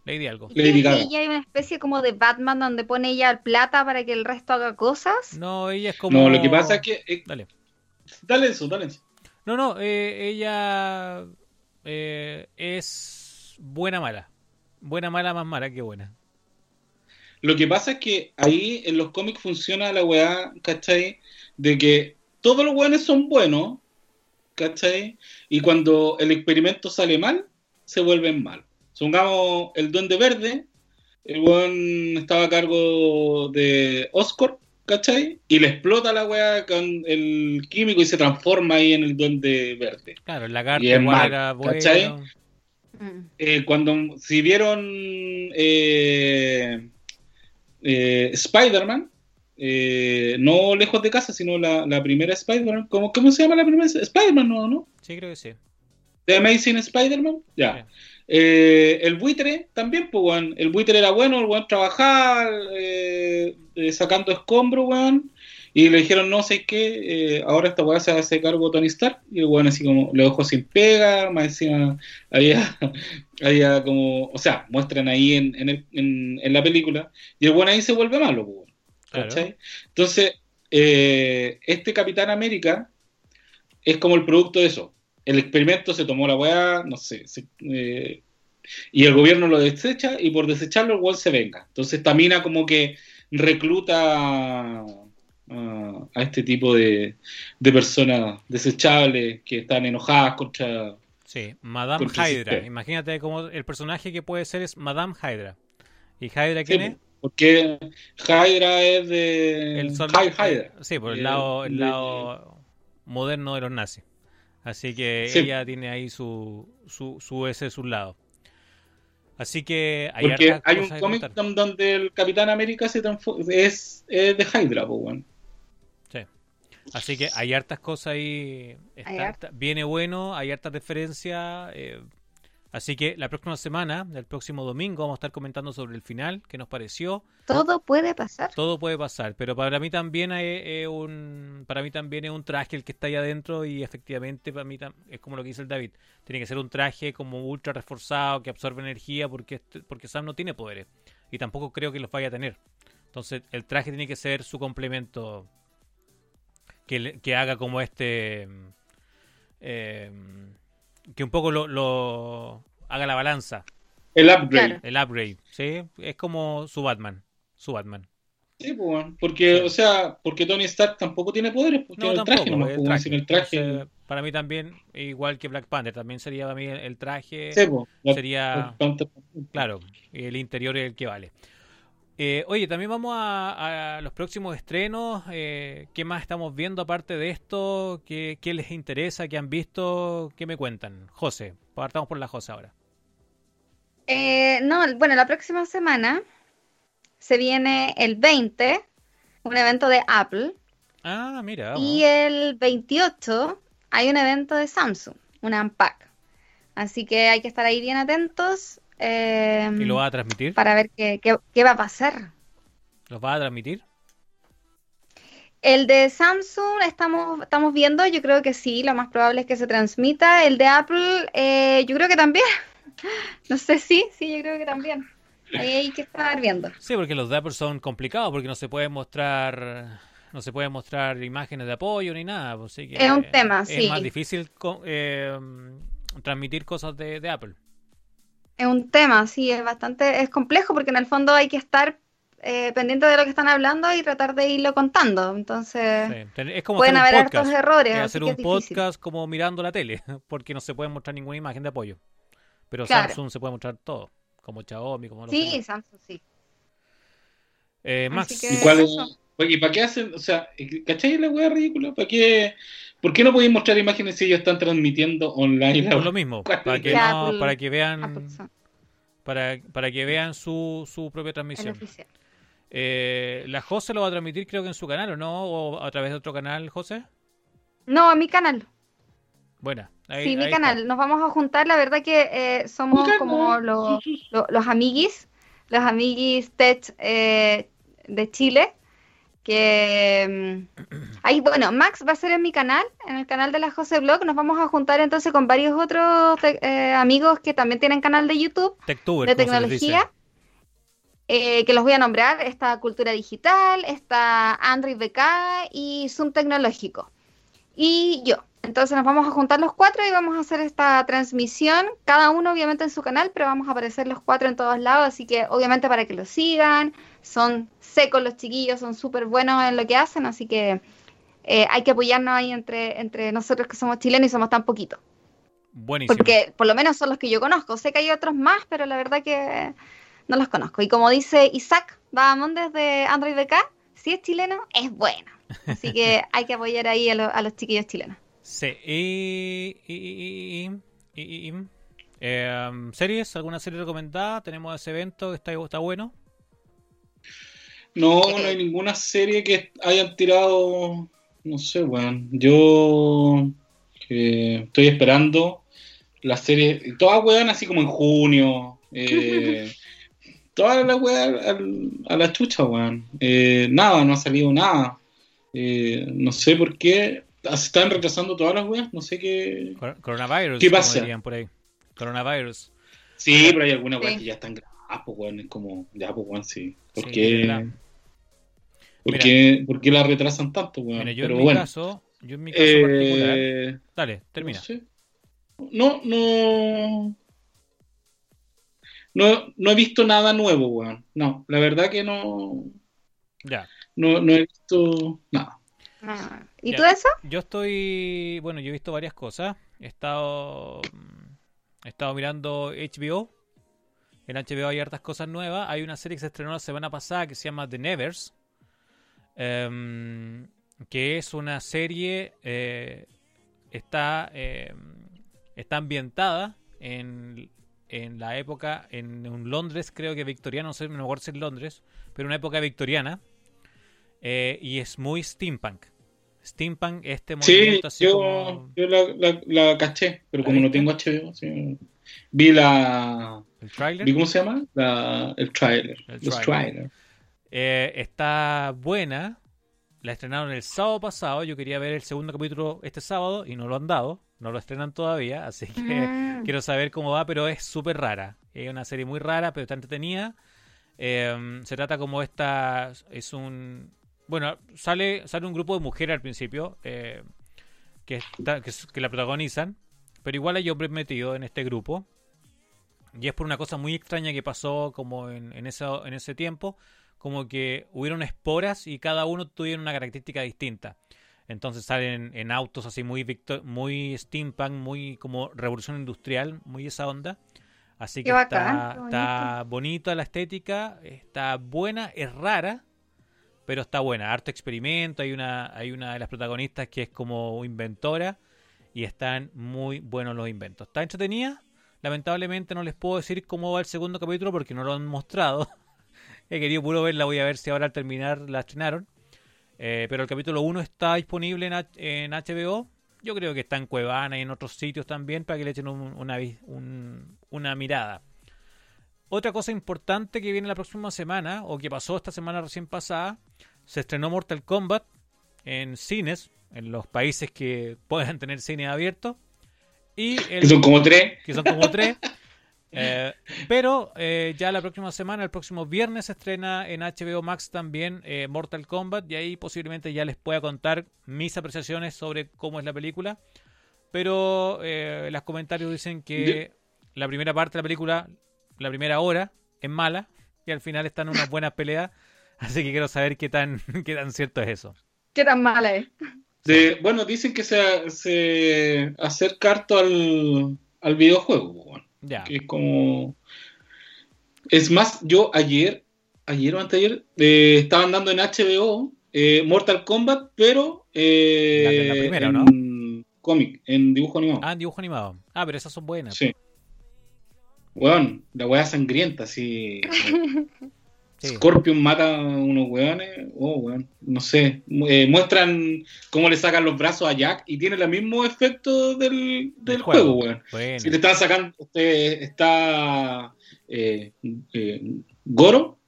S1: Lady algo.
S3: Lady Gaga. Ella hay una especie como de Batman donde pone ella el plata para que el resto haga cosas.
S1: No, ella es como...
S2: No, lo que pasa es que... Dale. Dale eso, dale eso.
S1: No, no, ella es buena mala. Buena mala, más mala que buena.
S2: Lo que pasa es que ahí en los cómics funciona la weá, ¿cachai? De que todos los weones son buenos, ¿cachai? Y cuando el experimento sale mal, se vuelven mal. Supongamos el Duende Verde, el weón estaba a cargo de Oscar, ¿cachai? Y le explota la weá con el químico y se transforma ahí en el Duende Verde.
S1: Claro, el lagarto era ¿cachai?
S2: Mm. Eh, cuando si vieron eh, eh, Spider-Man, eh, no lejos de casa, sino la, primera Spider-Man. ¿Cómo, ¿Cómo, se llama la primera? Spider-Man, ¿no? ¿no?
S1: Sí, creo que sí.
S2: The Amazing Spider-Man, ya. Eh, el buitre también, pues, weón. El buitre era bueno, el weón trabajaba sacando escombros, weón. Y le dijeron, no sé qué, eh, ahora esta weá se hace cargo Tony Stark. Y el weón así como le dejó sin pega, más encima había, había como, o sea, muestran ahí en, en, en, la película. Y el weón ahí se vuelve malo, Entonces, eh, este Capitán América es como el producto de eso. El experimento se tomó la weá, no sé, eh, y el gobierno lo desecha y por desecharlo el weón se venga. Entonces Tamina como que recluta a, este tipo de, personas desechables que están enojadas contra...
S1: Sí, Madame Hydra. Imagínate como el personaje que puede ser es Madame Hydra. ¿Y Hydra quién es?
S2: Porque Hydra es de...
S1: El Hydra. Sí, por el lado, el lado moderno de los nazis. Así que ella tiene ahí su, su, su ese su lado. Así que
S2: hay, Porque hay un cómic donde el Capitán América se es, es de Hydra, pues,
S1: Así que hay hartas cosas ahí. viene bueno, hay hartas referencias. Eh, así que la próxima semana, el próximo domingo, vamos a estar comentando sobre el final, qué nos pareció.
S3: Todo puede pasar.
S1: Todo puede pasar, pero para mí también es, un, para mí también es un traje el que está ahí adentro y efectivamente para mí es como lo que dice el David. Tiene que ser un traje como ultra reforzado que absorbe energía porque porque Sam no tiene poderes y tampoco creo que los vaya a tener. Entonces el traje tiene que ser su complemento que, haga como este... Eh, que un poco lo, haga la balanza.
S2: El upgrade.
S1: El upgrade, ¿sí? Es como su Batman. Su Batman.
S2: Sí, pues, porque, o sea, porque Tony Stark tampoco tiene poderes, porque no, el traje, no el traje. el traje...
S1: para mí también, igual que Black Panther, también sería para mí el traje, sí, pues, sería, claro, el interior es el que vale. Eh, oye, también vamos a, los próximos estrenos. Eh, ¿Qué más estamos viendo aparte de esto? ¿Qué, les interesa? ¿Qué han visto? ¿Qué me cuentan? José, partamos por la José ahora.
S3: Eh, no, bueno, la próxima semana se viene el 20, un evento de Apple.
S1: Ah, mira.
S3: Y el 28 hay un evento de Samsung, un Unpack. Así que hay que estar ahí bien atentos.
S1: Em, ¿Y lo va a transmitir?
S3: Para ver qué, va a pasar.
S1: ¿Los va a transmitir?
S3: El de Samsung estamos, estamos viendo, yo creo que sí, lo más probable es que se transmita. El de Apple, eh, yo creo que también. No sé si, sí, yo creo que también. Ahí hay que estar viendo.
S1: Sí, porque los de Apple son complicados, porque no se puede mostrar no se puede mostrar imágenes de apoyo ni nada. Pues
S3: es un tema, sí.
S1: Es más difícil eh, transmitir cosas de Apple.
S3: Es un tema, sí, es bastante, es complejo porque en el fondo hay que estar eh, pendiente de lo que están hablando y tratar de irlo contando. Entonces, pueden haber estos errores.
S1: hacer un podcast como mirando la tele, porque no se puede mostrar ninguna imagen de apoyo. Pero Samsung se puede mostrar todo, como Xiaomi, como
S3: Sí, Samsung sí.
S1: Eh, Max.
S2: ¿Y, cuál ¿Y para qué hacen? O sea, ¿cachai la wea ridícula? ¿Para qué? ¿Por qué no podéis mostrar imágenes si ellos están transmitiendo online?
S1: Por lo mismo, para que, para que vean para, para que vean su, su propia transmisión. Eh, ¿La José lo va a transmitir creo que en su canal o no? ¿O a través de otro canal, José?
S3: No, a mi canal.
S1: Buena.
S3: sí, mi canal. Nos vamos a juntar. La verdad que eh, somos como los, los, amiguis, los amiguis tech eh, de Chile. Que mm, ahí, bueno, Max va a ser en mi canal, en el canal de la José Blog. Nos vamos a juntar entonces con varios otros eh, amigos que también tienen canal de YouTube de tecnología. Eh, que los voy a nombrar. Está Cultura Digital, está Android BK y Zoom Tecnológico. Y yo. Entonces nos vamos a juntar los cuatro y vamos a hacer esta transmisión, cada uno obviamente en su canal, pero vamos a aparecer los cuatro en todos lados, así que obviamente para que lo sigan, son secos los chiquillos, son súper buenos en lo que hacen, así que eh, hay que apoyarnos ahí entre, entre nosotros que somos chilenos y somos tan poquitos.
S1: Buenísimo.
S3: Porque por lo menos son los que yo conozco, sé que hay otros más, pero la verdad que no los conozco. Y como dice Isaac vamos desde Android BK, si es chileno, es bueno. Así que hay que apoyar ahí a los chiquillos chilenos.
S1: Sí, y. y, em, ¿Series? ¿Alguna serie recomendada? Tenemos ese evento que está, está bueno.
S2: No, no hay ninguna serie que hayan tirado. No sé, weón. Yo estoy esperando la serie. Todas weón, así como en junio. Eh, todas las weón a, la chucha, weón. Eh, nada, no ha salido nada. Eh, no sé por qué se están retrasando todas las weas, no sé qué.
S1: Coronavirus.
S2: ¿Qué pasa?
S1: por ahí. Coronavirus.
S2: Sí, pero hay algunas weas que ya están grabadas, pues weón, es como, ya pues weón, sí. ¿Por qué? ¿Por, qué, ¿Por qué la retrasan tanto, weón?
S1: Mira, yo pero en mi caso, yo en mi caso particular. Eh, dale, termina.
S2: No, no, no. No, he visto nada nuevo, weón. No, la verdad que no.
S1: Ya.
S2: No, no he visto nada.
S3: Ah, ¿Y tú eso?
S1: Yo estoy, bueno, yo he visto varias cosas. He estado, he estado mirando HBO. En HBO hay hartas cosas nuevas. Hay una serie que se estrenó la semana pasada que se llama The Nevers. Em, que es una serie, eh, está, em, está ambientada en, en, la época, en un Londres, creo que victoriano, no sé, me acuerdo si es Londres, pero una época victoriana. Eh, y es muy steampunk. Steampunk, este
S2: movimiento sí, yo, yo la, la, caché, pero como no tengo HBO, vi la...
S1: ¿El trailer?
S2: Vi cómo se llama? La, el trailer. Los trailer.
S1: Eh, está buena. La estrenaron el sábado pasado. Yo quería ver el segundo capítulo este sábado y no lo han dado. No lo estrenan todavía, así que mm. quiero saber cómo va, pero es súper rara. Es una serie muy rara, pero está entretenida. Eh, se trata como esta... Es un bueno, sale, sale un grupo de mujeres al principio eh, que, que, la protagonizan, pero igual hay hombres metidos en este grupo. Y es por una cosa muy extraña que pasó como en, en, eso, en ese tiempo, como que hubieron esporas y cada uno tuvieron una característica distinta. Entonces salen en autos así muy muy steampunk, muy como revolución industrial, muy esa onda. Así que está, está bonita la estética, está buena, es rara, pero está buena. Harto experimento. Hay una, hay una de las protagonistas que es como inventora y están muy buenos los inventos. Está entretenida. Lamentablemente no les puedo decir cómo va el segundo capítulo porque no lo han mostrado. He querido puro verla, voy a ver si ahora al terminar la estrenaron. Eh, pero el capítulo 1 está disponible en, en, HBO. Yo creo que está en Cuevana y en otros sitios también para que le echen una, una mirada. Otra cosa importante que viene la próxima semana, o que pasó esta semana recién pasada, se estrenó Mortal Kombat en cines, en los países que puedan tener cine abierto. Y
S2: que son como tres.
S1: Que son como tres. Eh, pero eh, ya la próxima semana, el próximo viernes, se estrena en HBO Max también eh, Mortal Kombat. Y ahí posiblemente ya les pueda contar mis apreciaciones sobre cómo es la película. Pero los comentarios dicen que la primera parte de la película la primera hora es mala y al final están unas buenas peleas. Así que quiero saber qué tan, qué tan cierto es eso.
S3: ¿Qué tan mala es?
S2: bueno, dicen que se, se acerca harto al, al videojuego.
S1: Ya.
S2: Que es como. Es más, yo ayer, ayer o anteayer, eh, estaban dando en HBO eh, Mortal Kombat, pero. Eh,
S1: la, primera, en
S2: ¿no? cómic, en dibujo animado.
S1: Ah, en dibujo animado. Ah, pero esas son buenas.
S2: Sí. Weón, la weá sangrienta, Scorpion mata a unos weones, oh, weón, no sé. Eh, muestran cómo le sacan los brazos a Jack y tiene el mismo efecto del, del juego, weón. Si te están sacando, usted está eh, eh, Goro.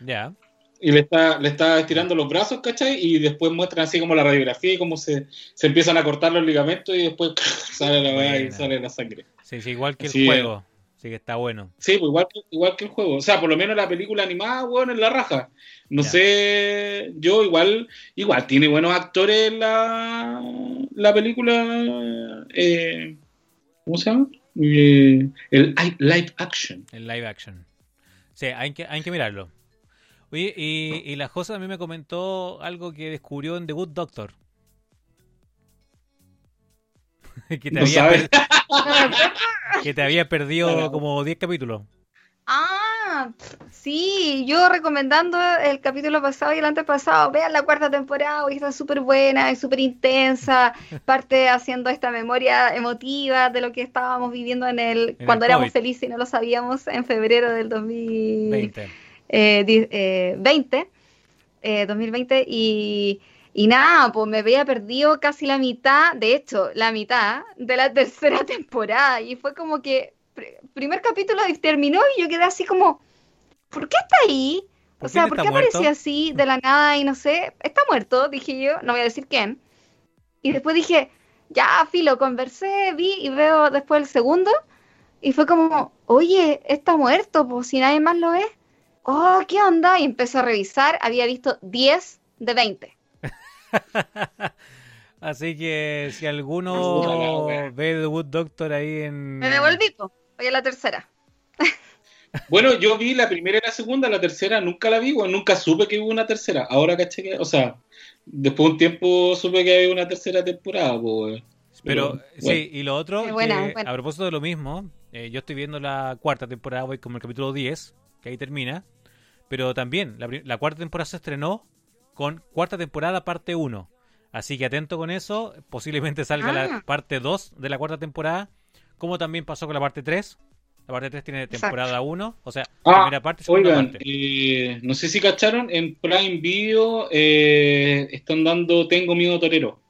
S1: Ya.
S2: y le está, le está estirando los brazos, ¿cachai? Y después muestran así como la radiografía y cómo se, se empiezan a cortar los ligamentos y después sale la y sale la sangre.
S1: Sí, sí, igual que el juego. Sí, que está bueno.
S2: Sí, pues igual que, igual que el juego. O sea, por lo menos la película animada, bueno, en la raja. No sé, yo igual, igual tiene buenos actores la, la película. Eh, ¿Cómo se llama? Eh, el live action.
S1: El live action. Sí, hay que, hay que mirarlo. Oye, y, y la Josa a mí me comentó algo que descubrió en The Good Doctor. que, te había que te había perdido como 10 capítulos.
S3: Ah, sí, yo recomendando el capítulo pasado y el antepasado, vean la cuarta temporada, y está súper buena, es súper intensa, parte haciendo esta memoria emotiva de lo que estábamos viviendo en el, cuando éramos felices y no lo sabíamos en febrero del 2020, eh, 2020 eh, y, y nada, pues me había perdido casi la mitad, de hecho, la mitad de la tercera temporada y fue como que primer capítulo terminó y yo quedé así como, ¿por qué está ahí? O sea, ¿por qué apareció así de la nada y no sé? Está muerto, dije yo, no voy a decir quién. Y después dije, ya, filo, conversé, vi y veo después el segundo. Y fue como, oye, está muerto, pues si nadie más lo ve. Oh, ¿qué onda? Y empecé a revisar, había visto 10 de 20.
S1: Así que si alguno ve The Wood Doctor ahí en...
S3: Me devolví, Voy a la tercera.
S2: Bueno, yo vi la primera y la segunda, la tercera nunca la vi, nunca supe que hubo una tercera. Ahora caché que, o sea, después de un tiempo supe que había una tercera temporada, pues.
S1: Pero, sí, y lo otro, a propósito de lo mismo, eh, yo estoy viendo la cuarta temporada, voy como el capítulo 10, que ahí termina, pero también la, cuarta temporada se estrenó con cuarta temporada parte 1. Así que atento con eso, posiblemente salga la ah. parte 2 de la cuarta temporada como también pasó con la parte 3. La parte 3 tiene temporada 1, o sea,
S2: ah, primera parte, segunda parte. Eh, no sé si cacharon, en Prime Video eh, están dando Tengo Miedo Torero,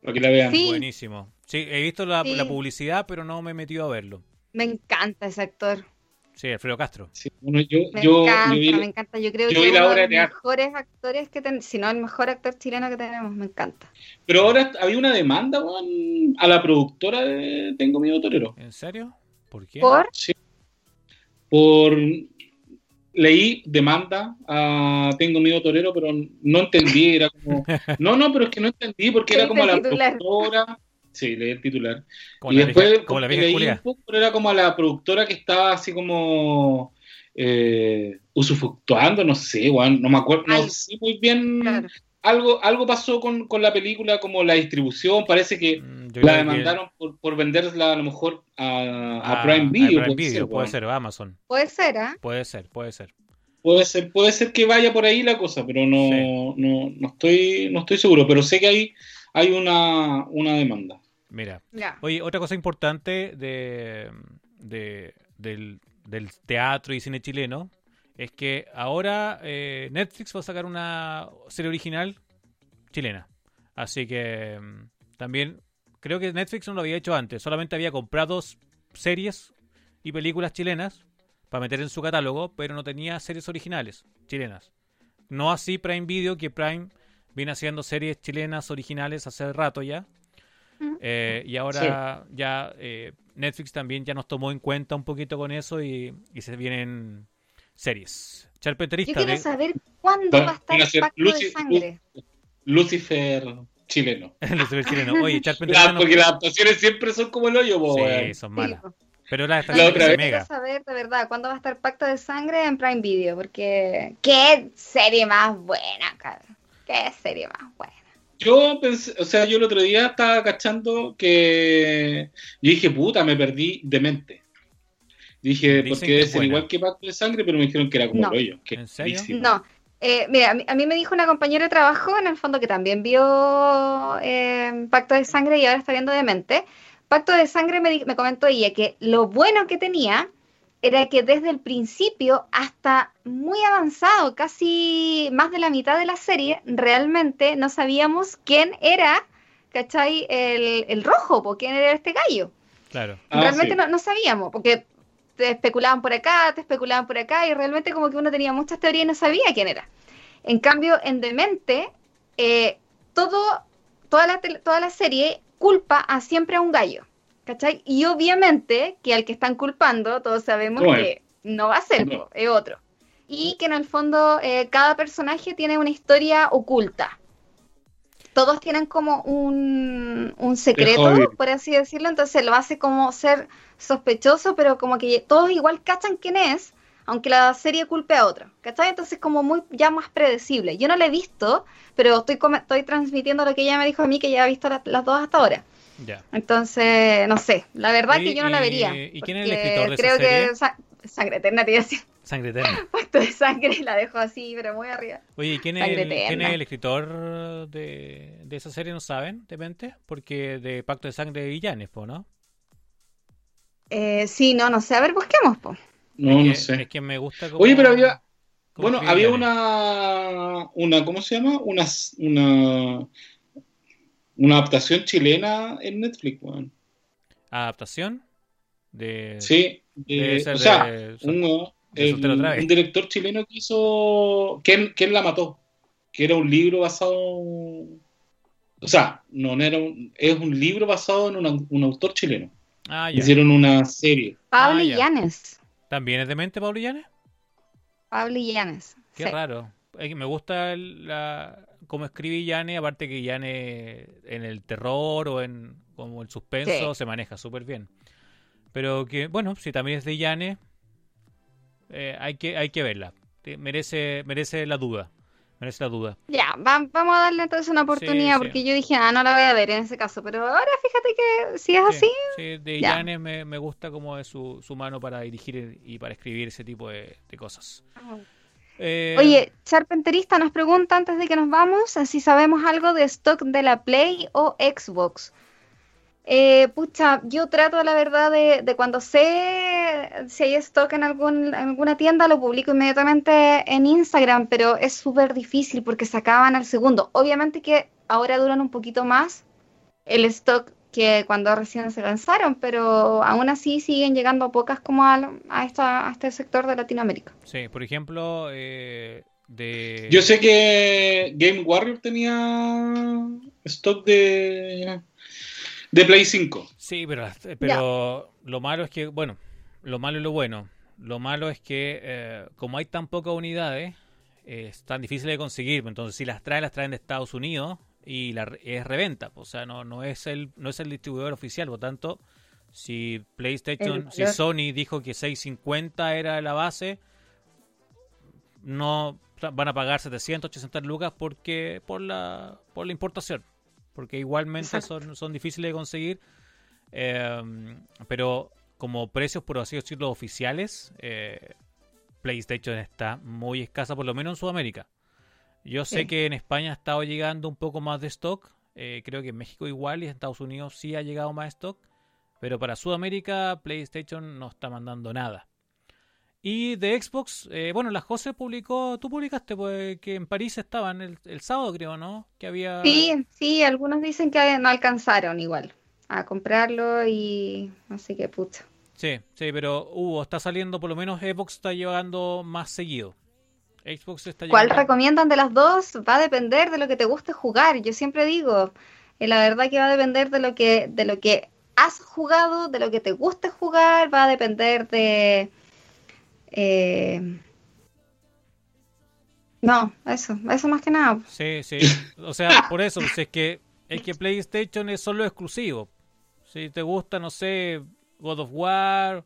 S2: para que la vean.
S1: Buenísimo. Sí, he visto la, publicidad, pero no me he metido a verlo.
S3: Me encanta ese actor.
S1: Sí, Alfredo Castro.
S2: Sí, bueno, yo,
S3: me encanta, me encanta. Yo creo que es uno de los mejores actores que tenemos, si no el mejor actor chileno que tenemos, me encanta.
S2: Pero ahora había una demanda a la productora de Tengo Miedo Torero.
S1: ¿En serio? ¿Por qué?
S3: ¿Por?
S2: Sí. Por... Leí demanda a Tengo Miedo Torero, pero no entendí, era como... No, no, pero es que no entendí porque era como la productora Sí, leí el titular. y después como la leí un poco, pero era como a la productora que estaba así como eh, usufructuando, no sé, no me acuerdo, no sé muy bien. Algo, algo pasó con, la película, como la distribución, parece que mm, la demandaron por, por venderla a lo mejor a,
S1: ah,
S2: Prime Video.
S1: puede, ser, puede ser, Amazon.
S3: Puede ser, ¿eh?
S1: Puede ser, puede ser.
S2: Puede ser, puede ser que vaya por ahí la cosa, pero no, no, no, estoy, no estoy seguro. Pero sé que hay, hay una, una demanda.
S1: Mira. Oye, otra cosa importante de, del, teatro y cine chileno es que ahora eh, Netflix va a sacar una serie original chilena. Así que mm, también creo que Netflix no lo había hecho antes. Solamente había comprado series y películas chilenas para meter en su catálogo, pero no tenía series originales chilenas. No así Prime Video, que Prime viene haciendo series chilenas originales hace rato ya. Eh, y ahora ya eh, Netflix también ya nos tomó en cuenta un poquito con eso y, se vienen series.
S3: Charpeterista. Yo quiero saber cuándo va, a estar el pacto de sangre.
S2: Lucifer chileno.
S1: Lucifer chileno. Oye,
S2: Charpeterista. porque las adaptaciones siempre son como el hoyo,
S1: Sí, son malas. Pero la,
S3: la otra vez. Quiero saber de verdad cuándo va a estar Pacto de Sangre en Prime Video, porque qué serie más buena, cara. Qué serie más buena.
S2: Yo pensé, o sea, yo el otro día estaba cachando que yo dije, puta, me perdí de mente. Dije, porque es igual que Pacto de Sangre, pero me dijeron que era como rollo.
S3: ¿En serio? No. Eh, mira, a mí, me dijo una compañera de trabajo, en el fondo, que también vio eh, Pacto de Sangre y ahora está viendo de mente. Pacto de Sangre me, me comentó ella que lo bueno que tenía era que desde el principio hasta muy avanzado, casi más de la mitad de la serie, realmente no sabíamos quién era, ¿cachai? El, el rojo, ¿por quién era este gallo.
S1: Claro.
S3: Ah, realmente no, sabíamos, porque te especulaban por acá, te especulaban por acá, y realmente como que uno tenía muchas teorías y no sabía quién era. En cambio, en Demente, eh, todo, toda, la, toda la serie culpa a siempre a un gallo. ¿Cachai? Y obviamente que al que están culpando, todos sabemos que no va a ser, es otro. Y que en el fondo eh, cada personaje tiene una historia oculta. Todos tienen como un, un secreto, por así decirlo, entonces lo hace como ser sospechoso, pero como que todos igual cachan quién es, aunque la serie culpe a otro, ¿cachai? Entonces como muy ya más predecible. Yo no la he visto, pero estoy, estoy transmitiendo lo que ella me dijo a mí, que ya ha visto las dos hasta ahora. Ya. Entonces, no sé, la verdad que yo no la vería.
S1: ¿Y quién es el escritor de
S3: Creo
S1: esa
S3: que Sangre Eterna te decir.
S1: Sangre Eterna.
S3: Pacto de sangre la dejo así, pero muy arriba.
S1: Oye, ¿quién es, el, ¿quién es, el, escritor de, de, esa serie? ¿No saben, de mente? Porque de Pacto de Sangre de Villanes, ¿no?
S3: Eh, sí, no, no sé. A ver, busquemos, po.
S2: No, no sé.
S1: Es que me gusta
S2: como, Oye, pero había... Bueno, había una, una... ¿Cómo se llama? Una... una una adaptación chilena en Netflix, weón.
S1: ¿Adaptación? De...
S2: Sí, o sea, un, director chileno que hizo... ¿Quién, ¿Quién, la mató? Que era un libro basado... O sea, no, era un... Es un libro basado en un autor chileno. Ah, Hicieron una serie.
S3: Pablo ah, Llanes.
S1: ¿También es de mente Pablo Llanes?
S3: Pablo Llanes.
S1: Qué raro. Me gusta la, como escribe Yane, aparte que Yane en el terror o en como el suspenso se maneja súper bien. Pero que, bueno, si también es de Yane, eh, hay, que, hay que verla. Merece, merece la duda. Merece la duda.
S3: Ya, vamos a darle entonces una oportunidad, porque yo dije, ah, no la voy a ver en ese caso. Pero ahora fíjate que si es así.
S1: Sí, de Yane me, me, gusta como es su, su mano para dirigir y para escribir ese tipo de, cosas. Ah.
S3: Eh, Oye, Charpenterista nos pregunta antes de que nos vamos si sabemos algo de stock de la Play o Xbox. Eh, pucha, yo trato la verdad de, cuando sé si hay stock en, algún, alguna tienda, lo publico inmediatamente en Instagram, pero es súper difícil porque se acaban al segundo. Obviamente que ahora duran un poquito más el stock que cuando recién se lanzaron, pero aún así siguen llegando pocas como a, a, esta, a este sector de Latinoamérica.
S1: Sí, por ejemplo, eh, de...
S2: Yo sé que Game Warrior tenía stock de, de Play 5.
S1: Sí, pero, pero lo malo es que, bueno, lo malo y lo bueno. Lo malo es que eh, como hay tan pocas unidades, es tan difícil de conseguir. Entonces, si las traen, las traen de Estados Unidos y la, es reventa, o sea, no, no, es el, no es el distribuidor oficial, por tanto, si PlayStation, si Sony dijo que 650 era la base, no van a pagar 700, 800 lucas porque por la, por la importación, porque igualmente son, son difíciles de conseguir, em, pero como precios, por así decirlo, oficiales, eh, PlayStation está muy escasa, por lo menos en Sudamérica. Yo sé que en España ha estado llegando un poco más de stock. Eh, creo que en México igual y en Estados Unidos sí ha llegado más stock. Pero para Sudamérica, PlayStation no está mandando nada. Y de Xbox, eh, bueno, la José publicó, tú publicaste pues, que en París estaban el, el, sábado, creo, ¿no? Que había...
S3: Sí, sí, algunos dicen que no alcanzaron igual a comprarlo y así que pucha.
S1: Sí, sí, pero hubo, está saliendo, por lo menos Xbox está llevando más seguido. Xbox está
S3: ¿Cuál recomiendan de las dos? Va a depender de lo que te guste jugar. Yo siempre digo, eh, la verdad que va a depender de lo que, de lo que has jugado, de lo que te guste jugar, va a depender de... Eh, no, eso, eso más que nada.
S1: Sí, sí. O sea, por eso, es que es que PlayStation es solo exclusivo. Si te gusta, no sé, God of War,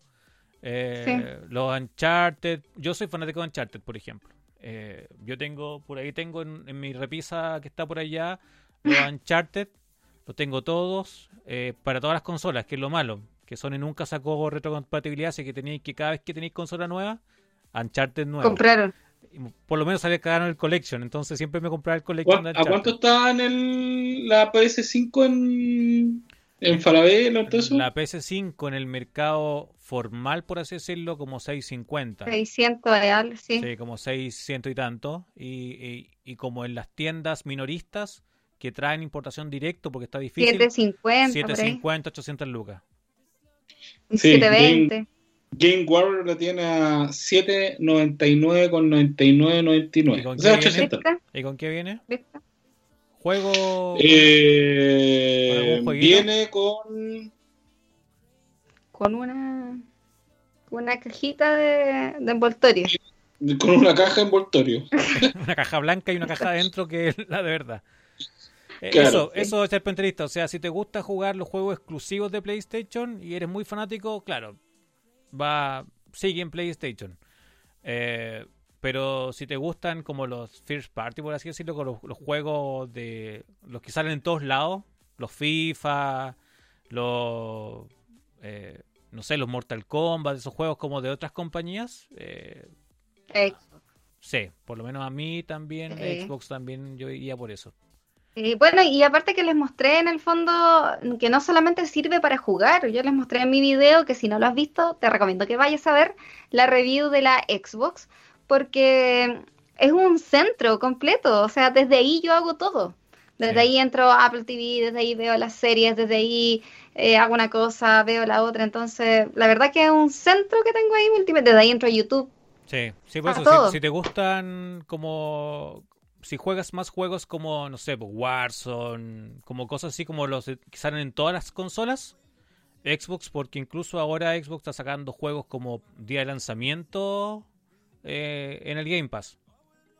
S1: eh, los Uncharted. Yo soy fanático de Uncharted, por ejemplo. Eh, yo tengo, por ahí tengo en, mi repisa que está por allá, los Uncharted, los tengo todos, eh, para todas las consolas, que es lo malo, que Sony nunca sacó retrocompatibilidad, así que tenéis que cada vez que tenéis consola nueva, Uncharted nueva.
S3: Compraron.
S1: Por lo menos sale cagaron el Collection, entonces siempre me compraba el Collection
S2: ¿A cuánto está en el, la PS5 en, en Falabella?
S1: La PS5 en el mercado formal, por así decirlo, como 650.
S3: 600 real, sí.
S1: Sí, como 600 y tanto. Y, y, como en las tiendas minoristas que traen importación directo porque está difícil.
S3: 750.
S1: 750, 800 lucas.
S3: Sí, 720.
S2: Game Warrior la tiene a 7.99 con 99.99. O sea, 800.
S1: ¿Y con qué viene? ¿Juego?
S2: Eh, viene con...
S3: Con una... Una cajita de, de envoltorio.
S2: Con una caja de envoltorio.
S1: una caja blanca y una caja adentro que es la de verdad. Eh, eso, eso es ser penterista. O sea, si te gusta jugar los juegos exclusivos de PlayStation y eres muy fanático, claro, va, sigue en PlayStation. Eh, pero si te gustan como los first party, por así decirlo, con los, juegos de los que salen en todos lados, los FIFA, los eh, no sé, los Mortal Kombat, esos juegos como de otras compañías. Eh, Sí, por lo menos a mí también, Xbox también, yo iría por eso.
S3: bueno, y aparte que les mostré en el fondo que no solamente sirve para jugar, yo les mostré en mi video que si no lo has visto, te recomiendo que vayas a ver la review de la Xbox, porque es un centro completo, o sea, desde ahí yo hago todo. Desde ahí entro a Apple TV, desde ahí veo las series, desde ahí eh, hago una cosa, veo la otra. Entonces, la verdad que es un centro que tengo ahí Desde ahí entro a YouTube.
S1: Sí, sí, por eso, si, te gustan como... Si juegas más juegos como, no sé, pues, Warzone, como cosas así como los que salen en todas las consolas, Xbox, porque incluso ahora Xbox está sacando juegos como día de lanzamiento eh, en el Game Pass.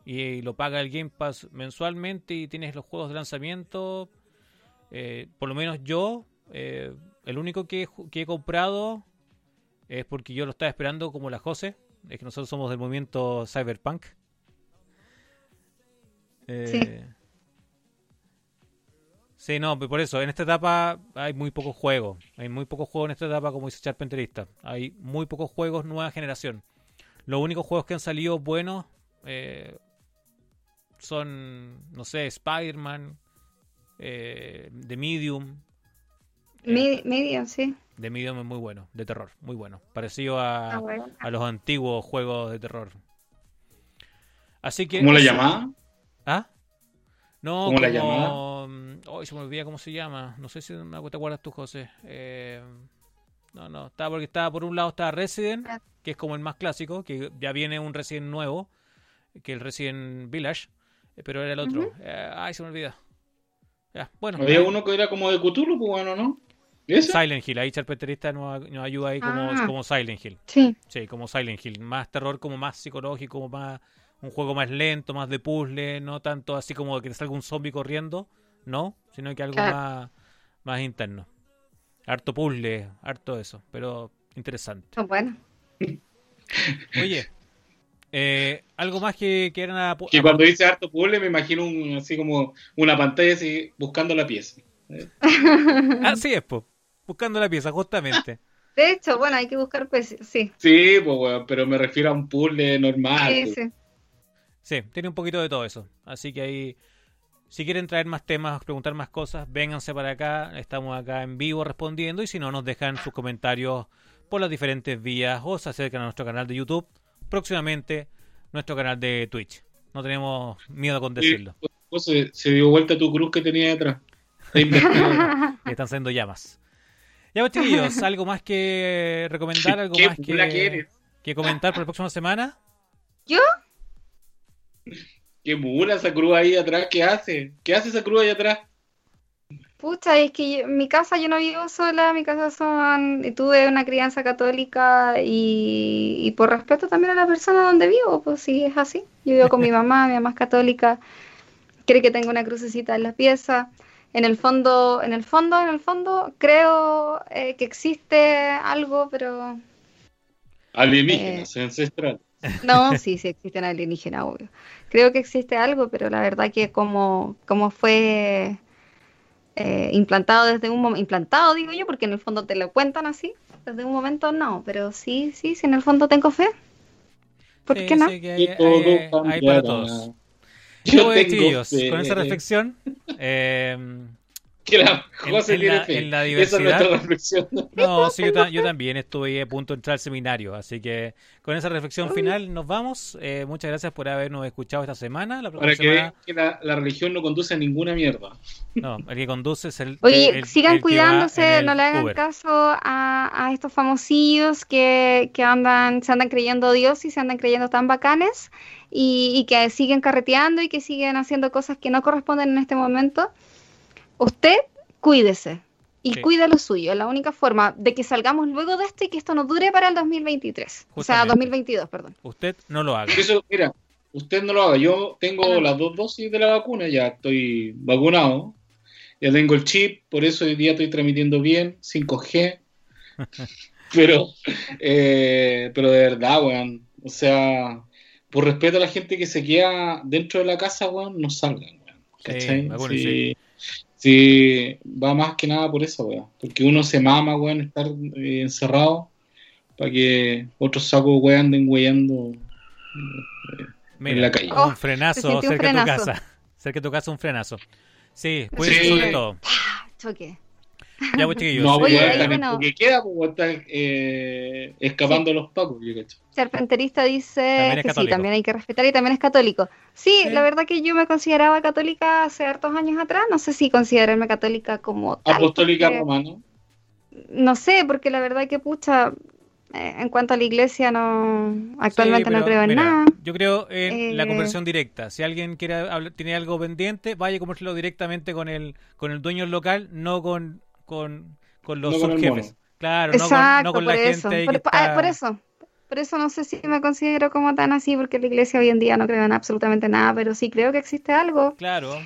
S1: Y, lo paga el Game Pass mensualmente y tienes los juegos de lanzamiento. Eh, por lo menos yo, eh, el único que, que, he comprado es porque yo lo estaba esperando como la Jose. Es que nosotros somos del movimiento Cyberpunk. sí. Sí, no, por eso, en esta etapa hay muy pocos juegos. Hay muy pocos juegos en esta etapa, como dice Charpenterista. Hay muy pocos juegos nueva generación. Los únicos juegos que han salido buenos eh, son, no sé, Spider-Man, eh, The Medium.
S3: Eh, Medium, sí.
S1: The Medium es muy bueno, de terror, muy bueno. Parecido a, ah, a los antiguos juegos de terror. Así que.
S2: ¿Cómo le llamaba?
S1: ¿Ah? No,
S2: ¿Cómo la llamaba?
S1: Hoy se me olvida cómo se llama. No sé si te acuerdas tú, José. Eh, no, no, estaba porque estaba por un lado estaba Resident, que es como el más clásico, que ya viene un Resident nuevo, que el Resident Village, eh, pero era el otro. Eh, ay, se me olvida.
S2: Ya, bueno. Había uno que era como de Cthulhu, pues bueno, ¿no?
S1: Silent Hill, ahí Charpeterista nos, nos ayuda ahí como, ah. como Silent Hill.
S3: Sí.
S1: Sí, como Silent Hill. Más terror, como más psicológico, más un juego más lento, más de puzzle, no tanto así como que te salga un zombie corriendo, no, sino que algo más, más interno harto puzzle, harto eso, pero interesante.
S3: Oh, bueno.
S1: Oye, eh, algo más que quieran
S2: Que cuando dice harto puzzle me imagino así como una pantalla así buscando la pieza.
S1: así es, pues, buscando la pieza, justamente.
S3: De hecho, bueno, hay que buscar pues, sí.
S2: Sí, pues, pero me refiero a un puzzle normal. Sí, sí.
S1: Sí, tiene un poquito de todo eso. Así que ahí si quieren traer más temas, preguntar más cosas, vénganse para acá. Estamos acá en vivo respondiendo. Y si no, nos dejan sus comentarios por las diferentes vías o se acercan a nuestro canal de YouTube. Próximamente, nuestro canal de Twitch. No tenemos miedo con decirlo.
S2: se, dio vuelta tu cruz que tenía detrás.
S1: están siendo llamas. Ya, pues, chiquillos, ¿algo más que recomendar? ¿Algo más que, que comentar para la próxima semana?
S3: ¿Yo?
S2: Qué mula esa cruz ahí atrás, ¿qué hace? ¿Qué hace esa cruz ahí atrás?
S3: Pucha, es que en mi casa yo no vivo sola, mi casa son, tuve una crianza católica y, por respeto también a la persona donde vivo, pues sí, es así. Yo vivo con mi mamá, mi mamá es católica, quiere que tenga una crucecita en la pieza. En el fondo, en el fondo, en el fondo, creo eh, que existe algo, pero...
S2: Alienígenas, eh, ancestral.
S3: No, sí, sí existen alienígenas, obvio. Creo que existe algo, pero la verdad que como, como fue eh, implantado desde un momento, implantado digo yo, porque en el fondo te lo cuentan así, desde un momento no, pero sí, sí, sí, en el fondo tengo fe. ¿Por qué no?
S1: hay, para todos. Yo, con esa reflexión, eh,
S2: que la José en, tiene fe. la diversidad. Esa es nuestra reflexión.
S1: No, sí, yo, también estuve a punto de entrar al seminario, así que con esa reflexión final nos vamos. Eh, muchas gracias por habernos escuchado esta semana.
S2: La Para que, que la, religión no conduce a ninguna mierda.
S1: No, el que conduce es el.
S3: Oye, sigan cuidándose, no le hagan caso a, estos famosillos que, que andan, se andan creyendo Dios y se andan creyendo tan bacanes y, y que siguen carreteando y que siguen haciendo cosas que no corresponden en este momento usted cuídese y cuide lo suyo. Es la única forma de que salgamos luego de esto y que esto no dure para el 2023. O sea, 2022, perdón.
S1: Usted no lo haga.
S2: Eso, mira, usted no lo haga. Yo tengo las dos dosis de la vacuna, ya estoy vacunado. Ya tengo el chip, por eso hoy día estoy transmitiendo bien, 5G. pero, eh, pero de verdad, weón. O sea, por respeto a la gente que se queda dentro de la casa, weón, no salgan, weón. ¿Cachai? sí. Sí, va más que nada por eso, weón. Porque uno se mama, weón, estar eh, encerrado para que otros sacos, weón, anden weyando
S1: eh, en la calle. un frenazo cerca de tu casa. Cerca de tu casa un frenazo. Sí, cuídense sí. sobre todo.
S3: Choque.
S1: Ya, pues, chiquillos.
S2: No, pues, Oye, bueno. que queda, pues, estar eh, escapando los pacos, yo cacho.
S3: Serpenterista dice que sí, también hay que respetar y también es católico. Sí, la verdad que yo me consideraba católica hace hartos años atrás. No sé si considerarme católica como.
S2: Apostólica romana.
S3: No sé, porque la verdad que, pucha, eh, en cuanto a la iglesia, no actualmente no creo en nada.
S1: Yo creo en la eh, conversión directa. Si alguien quiere tiene algo pendiente, vaya a conversarlo directamente con el, con el dueño local, no con con, con los subjefes. Claro, no con, la gente.
S3: Por, ah, por, eso. Por eso no sé si me considero como tan así, porque la iglesia hoy en día no creo en absolutamente nada, pero sí creo que existe algo.
S1: Claro.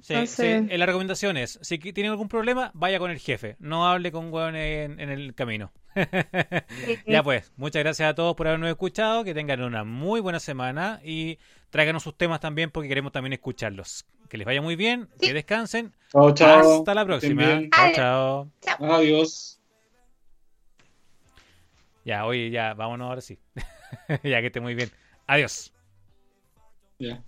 S1: Sí, eh, La recomendación es, si tiene algún problema, vaya con el jefe, no hable con hueón en, el camino. ya pues, muchas gracias a todos por habernos escuchado, que tengan una muy buena semana y tráiganos sus temas también porque queremos también escucharlos. Que les vaya muy bien, que descansen.
S2: Chao, chao.
S1: Hasta la próxima. Chao, chao.
S2: Adiós.
S1: Ya, oye, ya, vámonos ahora sí. ya que esté muy bien. Adiós.
S2: Ya.